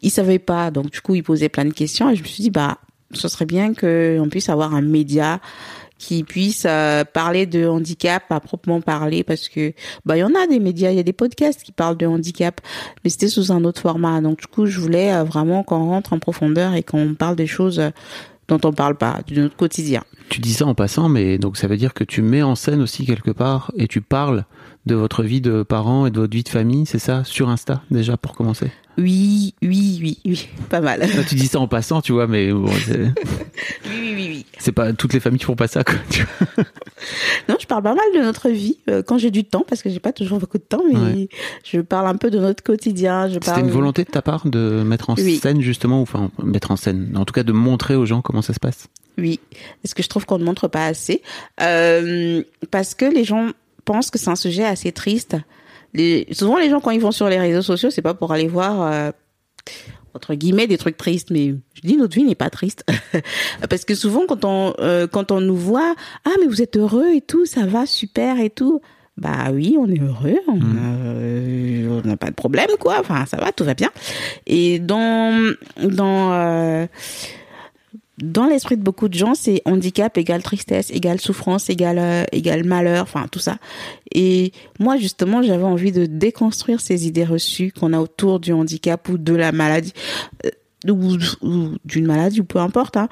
ils savaient pas, donc du coup, ils posaient plein de questions et je me suis dit, bah, ce serait bien qu'on puisse avoir un média qui puisse euh, parler de handicap à proprement parler parce que bah il y en a des médias, il y a des podcasts qui parlent de handicap, mais c'était sous un autre format. Donc du coup, je voulais euh, vraiment qu'on rentre en profondeur et qu'on parle des choses euh, dont on parle pas, de notre quotidien. Tu dis ça en passant, mais donc ça veut dire que tu mets en scène aussi quelque part et tu parles de votre vie de parents et de votre vie de famille, c'est ça Sur Insta déjà pour commencer? Oui, oui, oui, oui, pas mal. Tu dis ça en passant, tu vois, mais bon, oui, oui, oui, oui. c'est pas toutes les familles qui font pas ça, quoi. tu vois. Non, je parle pas mal de notre vie euh, quand j'ai du temps, parce que j'ai pas toujours beaucoup de temps, mais Ouais. je parle un peu de notre quotidien. Je C'était parle. une volonté de ta part de mettre en Oui. scène justement, ou enfin mettre en scène, en tout cas de montrer aux gens comment ça se passe? Oui, parce que je trouve qu'on ne montre pas assez, Euh, parce que les gens pensent que c'est un sujet assez triste. Les... Souvent, les gens quand ils vont sur les réseaux sociaux, c'est pas pour aller voir. euh, entre guillemets des trucs tristes mais je dis notre vie n'est pas triste parce que souvent quand on euh, quand on nous voit ah mais vous êtes heureux et tout ça va super et tout bah oui on est heureux on a, euh, on n'a pas de problème quoi enfin ça va tout va bien et dans dans euh, dans l'esprit de beaucoup de gens, c'est handicap égale tristesse, égale souffrance, égale, euh, malheur, enfin tout ça. Et moi, justement, j'avais envie de déconstruire ces idées reçues qu'on a autour du handicap ou de la maladie, euh, ou, ou d'une maladie, ou peu importe. Hein.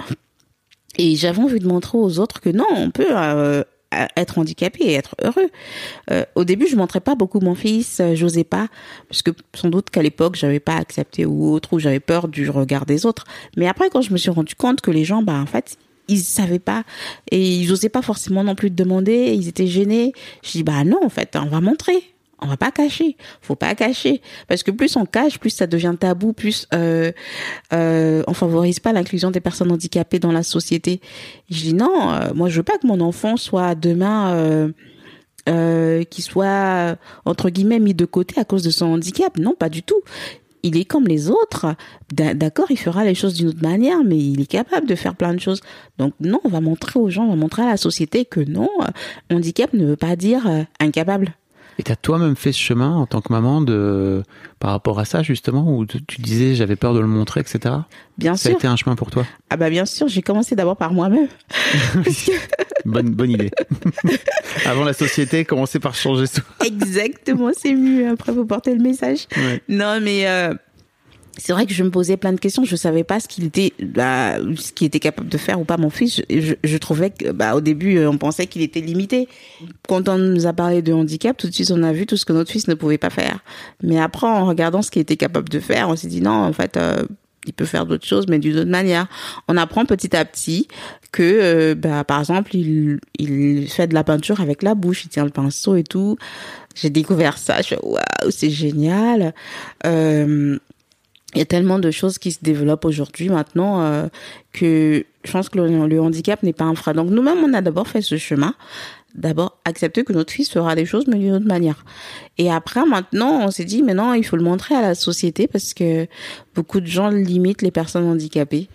Et j'avais envie de montrer aux autres que non, on peut euh, être handicapé et être heureux. Euh, au début, je montrais pas beaucoup mon fils, euh, j'osais pas, parce que sans doute qu'à l'époque, j'avais pas accepté ou autre, ou j'avais peur du regard des autres. Mais après, quand je me suis rendu compte que les gens, bah en fait, ils savaient pas et ils osaient pas forcément non plus demander, ils étaient gênés. Je dis bah non, en fait, on va montrer. On va pas cacher. Faut pas cacher parce que plus on cache, plus ça devient tabou, plus euh, euh, on favorise pas l'inclusion des personnes handicapées dans la société. Je dis non, euh, moi je veux pas que mon enfant soit demain euh, euh, qui soit entre guillemets mis de côté à cause de son handicap. Non, pas du tout. Il est comme les autres. D'a- D'accord, il fera les choses d'une autre manière, mais il est capable de faire plein de choses. Donc non, on va montrer aux gens, on va montrer à la société que non, euh, handicap ne veut pas dire incapable. Et t'as toi-même fait ce chemin en tant que maman de par rapport à ça justement où tu disais j'avais peur de le montrer etc. Bien Ça a sûr. été un chemin pour toi? Ah bah bien sûr, j'ai commencé d'abord par moi-même. Bonne bonne idée. Avant la société, commencer par changer soi. Exactement, c'est mieux. Après, vous portez le message. Ouais. Non, mais euh, c'est vrai que je me posais plein de questions. Je savais pas ce qu'il était, bah, ce qu'il était capable de faire ou pas. Mon fils, je, trouvais que, bah, au début, euh, on pensait qu'il était limité. Quand on nous a parlé de handicap, tout de suite, on a vu tout ce que notre fils ne pouvait pas faire. Mais après, en regardant ce qu'il était capable de faire, on s'est dit non, en fait. Euh, il peut faire d'autres choses, mais d'une autre manière. On apprend petit à petit que, euh, bah, par exemple, il, fait de la peinture avec la bouche, il tient le pinceau et tout. J'ai découvert ça, je waouh, c'est génial. Il y a tellement de choses qui se développent aujourd'hui maintenant euh, que je pense que le, handicap n'est pas un frein. Donc nous-mêmes, on a d'abord fait ce chemin. D'abord, accepter que notre fils fera des choses, mais d'une autre manière. Et après, maintenant, on s'est dit, mais non, il faut le montrer à la société parce que beaucoup de gens limitent les personnes handicapées.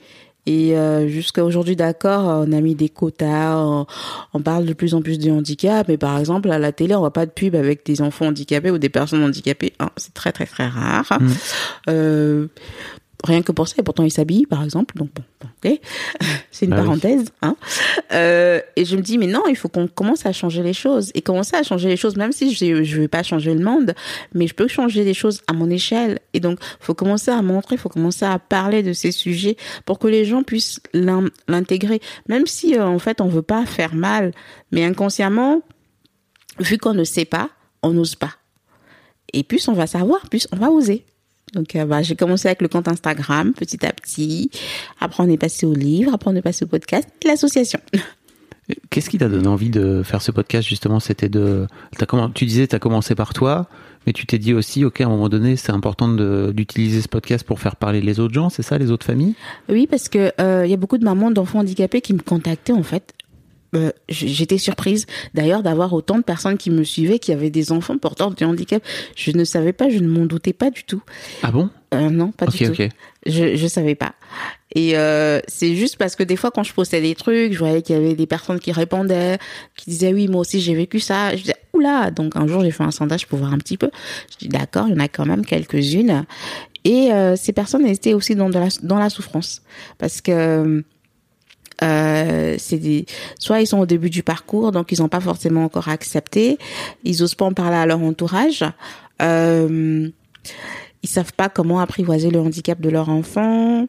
Et euh, jusqu'à aujourd'hui, d'accord, on a mis des quotas, on, on parle de plus en plus de handicap, mais par exemple, à la télé, on voit pas de pub avec des enfants handicapés ou des personnes handicapées. Hein, c'est très, très, très rare. Euh, rien que pour ça, et pourtant ils s'habillent, par exemple. Donc bon, ok, c'est une Bah oui. parenthèse. Hein. Euh, et je me dis, mais non, il faut qu'on commence à changer les choses. Et commencer à changer les choses, même si je je vais pas changer le monde, mais je peux changer les choses à mon échelle. Et donc, faut commencer à montrer, faut commencer à parler de ces sujets pour que les gens puissent l'in- l'intégrer. Même si, euh, en fait, on veut pas faire mal, mais inconsciemment, vu qu'on ne sait pas, on n'ose pas. Et plus on va savoir, plus on va oser. Donc, euh, bah, j'ai commencé avec le compte Instagram, petit à petit. Après, on est passé au livre. Après, on est passé au podcast et l'association. Qu'est-ce qui t'a donné envie de faire ce podcast justement? C'était de, tu disais t'as commencé par toi, mais tu t'es dit aussi, ok, à un moment donné, c'est important d'utiliser ce podcast pour faire parler les autres gens, c'est ça, les autres familles? Oui, parce que euh, il y a beaucoup de mamans d'enfants handicapés qui me contactaient en fait. Euh, J'étais surprise d'ailleurs d'avoir autant de personnes qui me suivaient qui avaient des enfants porteurs de handicap. Je ne savais pas, je ne m'en doutais pas du tout. Ah bon? Euh, non, pas du tout. ok. Je je savais pas. Et euh, c'est juste parce que des fois quand je postais des trucs, je voyais qu'il y avait des personnes qui répondaient, qui disaient oui moi aussi j'ai vécu ça. Je disais oula. Donc un jour j'ai fait un sondage pour voir un petit peu. Je dis d'accord, il y en a quand même quelques-unes. Et euh, ces personnes étaient aussi dans de la dans la souffrance parce que euh, c'est soit ils sont au début du parcours donc ils n'ont pas forcément encore accepté. Ils osent pas en parler à leur entourage. Euh, ils savent pas comment apprivoiser le handicap de leur enfant.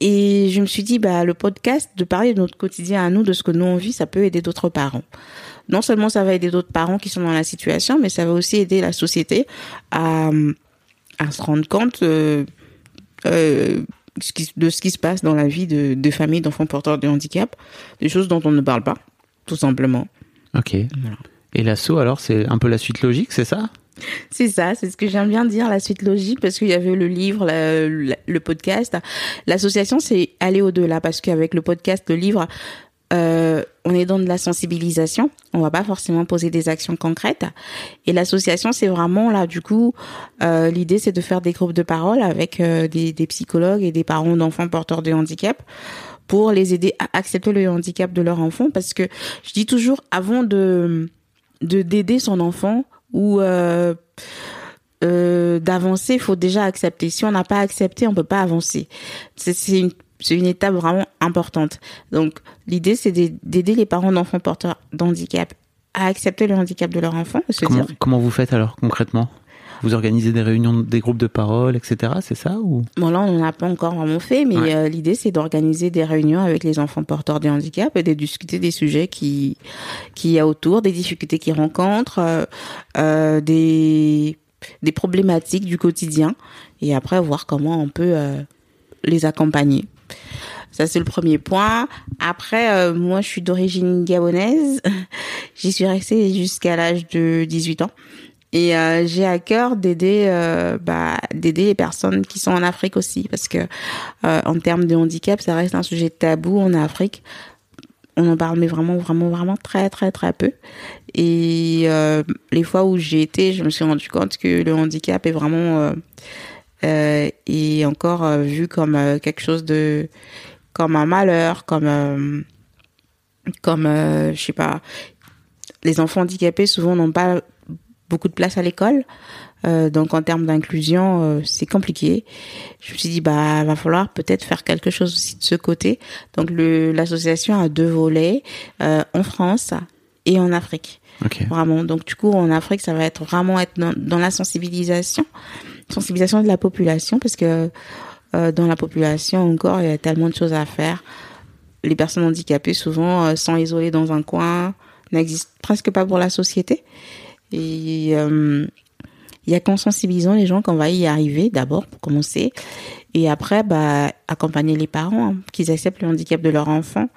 Et je me suis dit bah le podcast de parler de notre quotidien à nous de ce que nous on vit ça peut aider d'autres parents. Non seulement ça va aider d'autres parents qui sont dans la situation mais ça va aussi aider la société à à se rendre compte euh, euh, ce qui- de ce qui se passe dans la vie de, de familles d'enfants porteurs de handicap, des choses dont on ne parle pas, tout simplement. Ok. Et l'assaut alors, c'est un peu la suite logique, c'est ça? C'est ça, c'est ce que j'aime bien dire, la suite logique, parce qu'il y avait le livre, la- la- le podcast. L'association, c'est aller au-delà, parce qu'avec le podcast, le livre, euh, on est dans de la sensibilisation. On va pas forcément poser des actions concrètes. Et l'association, c'est vraiment là, du coup, euh, l'idée, c'est de faire des groupes de parole avec euh, des, des psychologues et des parents d'enfants porteurs de handicap pour les aider à accepter le handicap de leur enfant. Parce que je dis toujours, avant de de d'aider son enfant ou euh, euh, d'avancer, il faut déjà accepter. Si on n'a pas accepté, on peut pas avancer. C'est une c'est une étape vraiment importante. Donc l'idée c'est d'ai- d'aider les parents d'enfants porteurs d'handicap à accepter le handicap de leur enfant, se comment, dire comment vous faites alors concrètement? Vous organisez des réunions, des groupes de parole, etc. C'est ça ou? Bon là, on n'en a pas encore vraiment fait, mais Ouais. euh, l'idée c'est d'organiser des réunions avec les enfants porteurs de handicap et de discuter des sujets qui qui y a autour, des difficultés qu'ils rencontrent, euh, euh, des des problématiques du quotidien, et après voir comment on peut les accompagner. Ça c'est le premier point. Après, euh, moi je suis d'origine gabonaise. J'y suis restée jusqu'à l'âge de 18 ans. Et euh, j'ai à cœur d'aider euh, bah, d'aider les personnes qui sont en Afrique aussi parce que en termes de handicap, ça reste un sujet tabou en Afrique. On en parle mais vraiment vraiment vraiment très très très peu. Et les fois où j'ai été, je me suis rendu compte que le handicap est vraiment est encore vu comme quelque chose de comme un malheur, comme euh, comme euh, je sais pas. Les enfants handicapés souvent n'ont pas beaucoup de place à l'école. Euh, donc en termes d'inclusion euh, c'est compliqué. Je me suis dit bah va falloir peut-être faire quelque chose aussi de ce côté. Donc le l'association a deux volets euh, en France et en Afrique. Ok. vraiment. Donc du coup en Afrique ça va être vraiment être dans, dans la sensibilisation sensibilisation de la population parce que euh, dans la population encore il y a tellement de choses à faire. Les personnes handicapées souvent euh, sont isolées dans un coin n'existent presque pas pour la société. Et euh, il y a qu'en sensibilisant les gens qu'on va y arriver d'abord pour commencer. Et après bah accompagner les parents hein, qu'ils acceptent le handicap de leur enfant.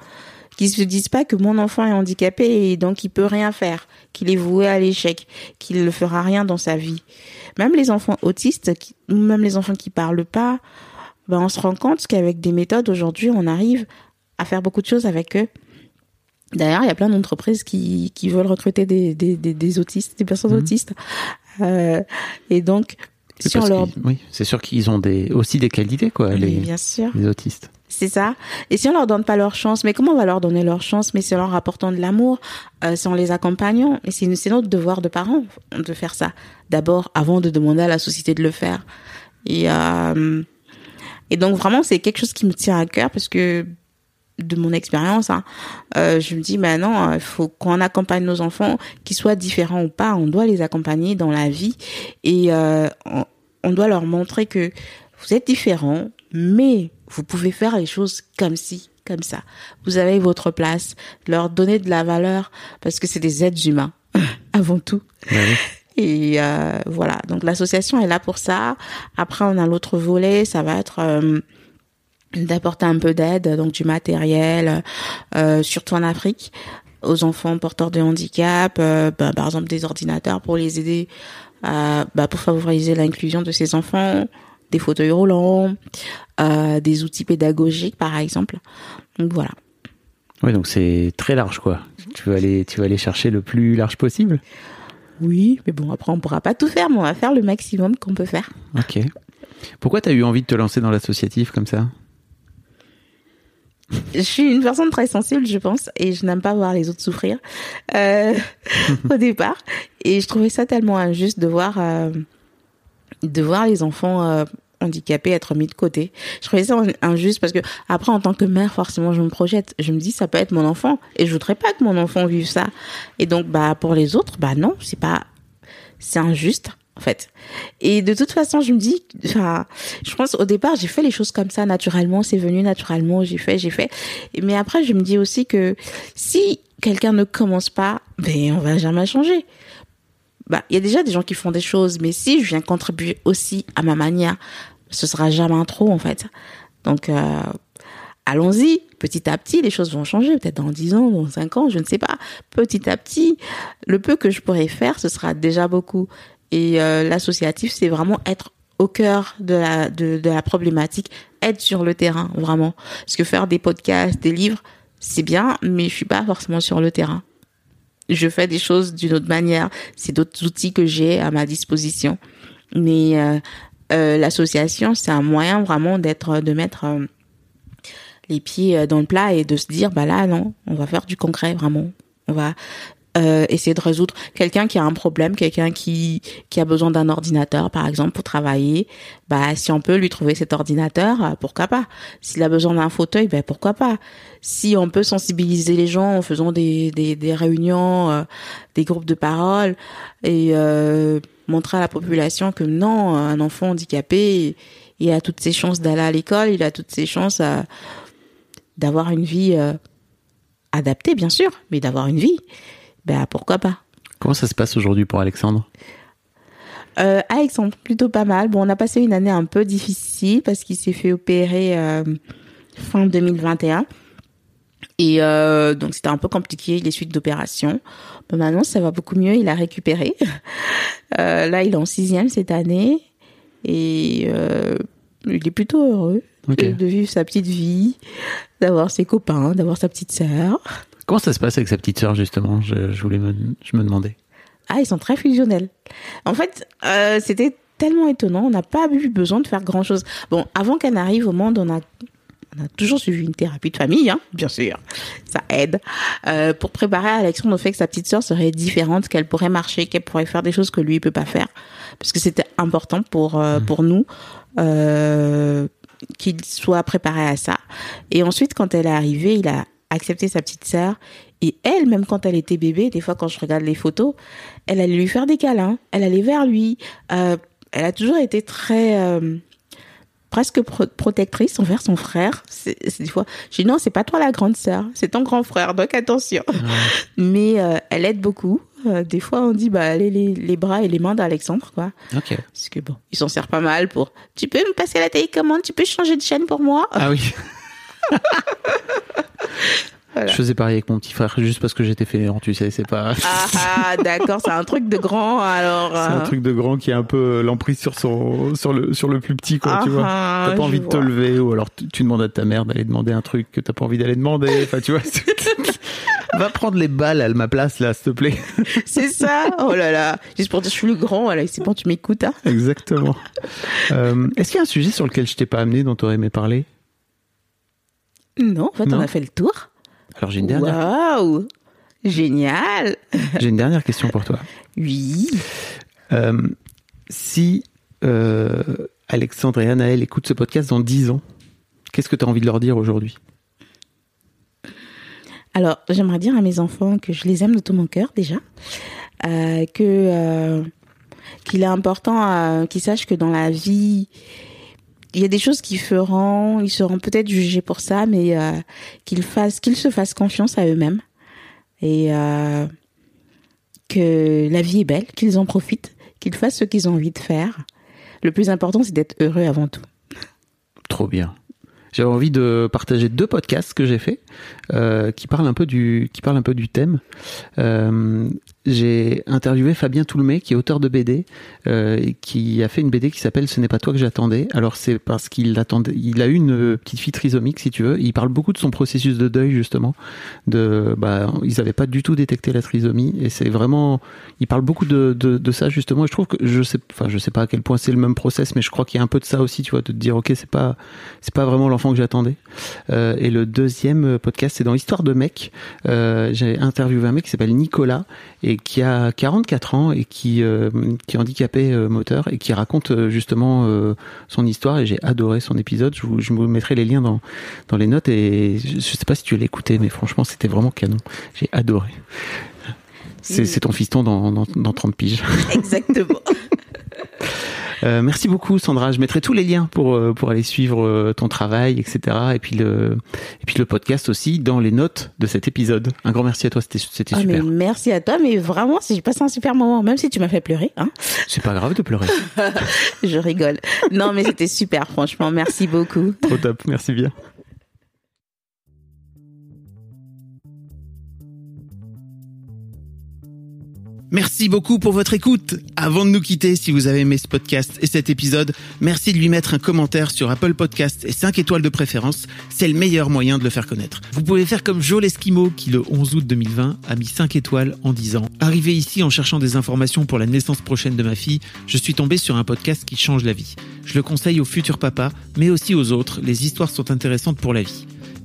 Qu'ils se disent pas que mon enfant est handicapé et donc il peut rien faire qu'il est voué à l'échec qu'il ne fera rien dans sa vie. Même les enfants autistes qui- même les enfants qui parlent pas ben on se rend compte qu'avec des méthodes aujourd'hui on arrive à faire beaucoup de choses avec eux D'ailleurs, il y a plein d'entreprises qui, qui veulent recruter des, des, des, des autistes, des personnes autistes. Euh, et donc, Oui, parce leur... oui, c'est sûr qu'ils ont des, aussi des qualités, quoi, les, bien sûr. les autistes. C'est ça. Et si on leur donne pas leur chance, mais comment on va leur donner leur chance Mais c'est en leur apportant de l'amour, euh, c'est en les accompagnant. Et c'est c'est notre devoir de parents de faire ça. D'abord, avant de demander à la société de le faire. Et euh, et donc vraiment, c'est quelque chose qui me tient à cœur parce que de mon expérience, hein, euh, je me dis maintenant, il faut qu'on accompagne nos enfants, qu'ils soient différents ou pas, on doit les accompagner dans la vie et euh, on, on doit leur montrer que vous êtes différents, mais vous pouvez faire les choses comme ci, comme ça. Vous avez votre place, leur donner de la valeur parce que c'est des êtres humains avant tout. Et euh, voilà, donc l'association est là pour ça. Après, on a l'autre volet, ça va être euh, d'apporter un peu d'aide, donc du matériel, euh, surtout en Afrique, aux enfants porteurs de handicap, bah, par exemple des ordinateurs pour les aider, bah, pour favoriser l'inclusion de ces enfants, des fauteuils roulants, des outils pédagogiques par exemple. Donc voilà. Oui, donc c'est très large, quoi. Tu veux aller, tu veux aller chercher le plus large possible? Oui, mais bon après on pourra pas tout faire, mais on va faire le maximum qu'on peut faire. Ok. Pourquoi t'as eu envie de te lancer dans l'associatif comme ça? Je suis une personne très sensible, je pense, et je n'aime pas voir les autres souffrir euh, au départ. Et je trouvais ça tellement injuste de voir euh, de voir les enfants euh, handicapés être mis de côté. Je trouvais ça injuste parce que après, en tant que mère, forcément, je me projette. Je me dis, ça peut être mon enfant, et je voudrais pas que mon enfant vive ça. Et donc, bah pour les autres, bah non, c'est pas, c'est injuste en fait. Et de toute façon, je me dis, enfin, je pense au départ, j'ai fait les choses comme ça naturellement, c'est venu naturellement, j'ai fait, j'ai fait. Mais après, je me dis aussi que si quelqu'un ne commence pas, ben on va jamais changer. Bah, il y a déjà des gens qui font des choses, mais si je viens contribuer aussi à ma manière, ce sera jamais trop en fait. Donc euh, allons-y, petit à petit, les choses vont changer, peut-être dans 10 ans, dans 5 ans, je ne sais pas. Petit à petit, le peu que je pourrais faire, ce sera déjà beaucoup. Et euh, l'associatif, c'est vraiment être au cœur de la, de, de la problématique, être sur le terrain, vraiment. Parce que faire des podcasts, des livres, c'est bien, mais je suis pas forcément sur le terrain. Je fais des choses d'une autre manière. C'est d'autres outils que j'ai à ma disposition. Mais euh, euh, l'association, c'est un moyen vraiment d'être, de mettre euh, les pieds dans le plat et de se dire, bah là, non, on va faire du concret, vraiment. On va euh, essayer de résoudre quelqu'un qui a un problème, quelqu'un qui qui a besoin d'un ordinateur par exemple pour travailler, bah si on peut lui trouver cet ordinateur, euh, pourquoi pas. S'il a besoin d'un fauteuil, ben pourquoi pas. Si on peut sensibiliser les gens en faisant des des, des réunions, euh, des groupes de parole et euh, montrer à la population que non, un enfant handicapé, il a toutes ses chances d'aller à l'école, il a toutes ses chances euh, d'avoir une vie euh, adaptée bien sûr, mais d'avoir une vie ben pourquoi pas. Comment ça se passe aujourd'hui pour Alexandre? Euh, Alexandre, plutôt pas mal. Bon, on a passé une année un peu difficile parce qu'il s'est fait opérer euh, fin 2021. Et euh, donc c'était un peu compliqué les suites d'opération. Mais maintenant ça va beaucoup mieux, il a récupéré. Euh, là il est en sixième cette année et euh, il est plutôt heureux de vivre sa petite vie, d'avoir ses copains, d'avoir sa petite sœur. Comment ça se passe avec sa petite sœur justement? Je, je voulais me, je me demandais. Ah ils sont très fusionnels. En fait euh, c'était tellement étonnant, on n'a pas eu besoin de faire grand chose. Bon avant qu'elle n'arrive au monde on a on a toujours suivi une thérapie de famille, hein, bien sûr. Ça aide. Euh, pour préparer Alexandre au fait que sa petite sœur serait différente, qu'elle pourrait marcher, qu'elle pourrait faire des choses que lui ne peut pas faire. Parce que c'était important pour, euh, pour nous euh, qu'il soit préparé à ça. Et ensuite, quand elle est arrivée, il a accepté sa petite sœur. Et elle, même quand elle était bébé, des fois quand je regarde les photos, elle allait lui faire des câlins, elle allait vers lui. Euh, elle a toujours été très... euh, presque pro- protectrice envers son frère. C'est des fois, je dis non, c'est pas toi la grande sœur, c'est ton grand frère, donc attention. Mais euh, elle aide beaucoup. Euh, des fois, on dit bah allez les, les bras et les mains d'Alexandre quoi. Ok. Parce que bon, il s'en sert pas mal pour. Tu peux me passer la télécommande, tu peux changer de chaîne pour moi? Ah oui. Je faisais pareil avec mon petit frère juste parce que j'étais fainéant, tu sais, c'est pas. Ah ah, d'accord, c'est un truc de grand alors. C'est un euh, truc de grand qui a un peu l'emprise sur son sur le sur le plus petit quoi, tu Ah, vois. ah, T'as pas envie de te lever ou alors tu tu demandes à ta mère d'aller demander un truc que t'as pas envie d'aller demander. Enfin, tu vois. Va prendre les balles à ma place là, s'il te plaît. C'est ça. Oh là là. Juste pour dire, je suis le grand. Voilà, c'est bon, tu m'écoutes. Hein Exactement. Euh, Est-ce qu'il y a un sujet sur lequel je t'ai pas amené dont t'aurais aimé parler? Non, en fait, on a fait le tour. Alors j'ai une dernière Waouh, génial. j'ai une dernière question pour toi. Oui. Euh, si euh, Alexandre et Anaël écoutent ce podcast dans 10 ans, qu'est-ce que tu as envie de leur dire aujourd'hui? Alors, j'aimerais dire à mes enfants que je les aime de tout mon cœur déjà, euh, que euh, qu'il est important qu'ils sachent que dans la vie, il y a des choses qu'ils feront, ils seront peut-être jugés pour ça, mais euh, qu'ils fassent, qu'ils se fassent confiance à eux-mêmes et euh, que la vie est belle, qu'ils en profitent, qu'ils fassent ce qu'ils ont envie de faire. Le plus important, c'est d'être heureux avant tout. Trop bien. J'avais envie de partager deux podcasts que j'ai fait euh, qui parlent un peu du qui parlent un peu du thème. J'ai interviewé Fabien Toulmé qui est auteur de BD euh, qui a fait une BD qui s'appelle Ce n'est pas toi que j'attendais. Alors c'est parce qu'il attendait il a eu une euh, petite fille trisomique si tu veux. Il parle beaucoup de son processus de deuil justement de bah ils n'avaient pas du tout détecté la trisomie et c'est vraiment il parle beaucoup de, de, ça justement je trouve que je sais enfin je sais pas à quel point c'est le même process mais je crois qu'il y a un peu de ça aussi tu vois de te dire ok c'est pas c'est pas vraiment l'enfant que j'attendais Euh, et le deuxième podcast c'est dans Histoire de mec j'ai interviewé un mec qui s'appelle Nicolas et qui a 44 ans et qui euh, qui est handicapé euh, moteur et qui raconte euh, justement son histoire et j'ai adoré son épisode je vous, je vous mettrai les liens dans dans les notes et je, je sais pas si tu l'as écouté mais franchement c'était vraiment canon j'ai adoré c'est c'est ton fiston dans, dans, dans 30 piges. Exactement. Euh, merci beaucoup Sandra. Je mettrai tous les liens pour euh, pour aller suivre euh, ton travail, etc. Et puis le et puis le podcast aussi dans les notes de cet épisode. Un grand merci à toi. C'était c'était Ah, mais super. merci à toi, mais vraiment, j'ai passé un super moment, même si tu m'as fait pleurer. Hein. C'est pas grave de pleurer. Je rigole. Non, mais c'était super, franchement. Merci beaucoup. Trop top. Merci bien. Merci beaucoup pour votre écoute. Avant de nous quitter, si vous avez aimé ce podcast et cet épisode, merci de lui mettre un commentaire sur Apple Podcast et 5 étoiles de préférence. C'est le meilleur moyen de le faire connaître. Vous pouvez faire comme Joel Esquimau qui le 11 août 2020 a mis 5 étoiles en disant Arrivé ici en cherchant des informations pour la naissance prochaine de ma fille, je suis tombé sur un podcast qui change la vie. Je le conseille aux futurs papas, mais aussi aux autres. Les histoires sont intéressantes pour la vie.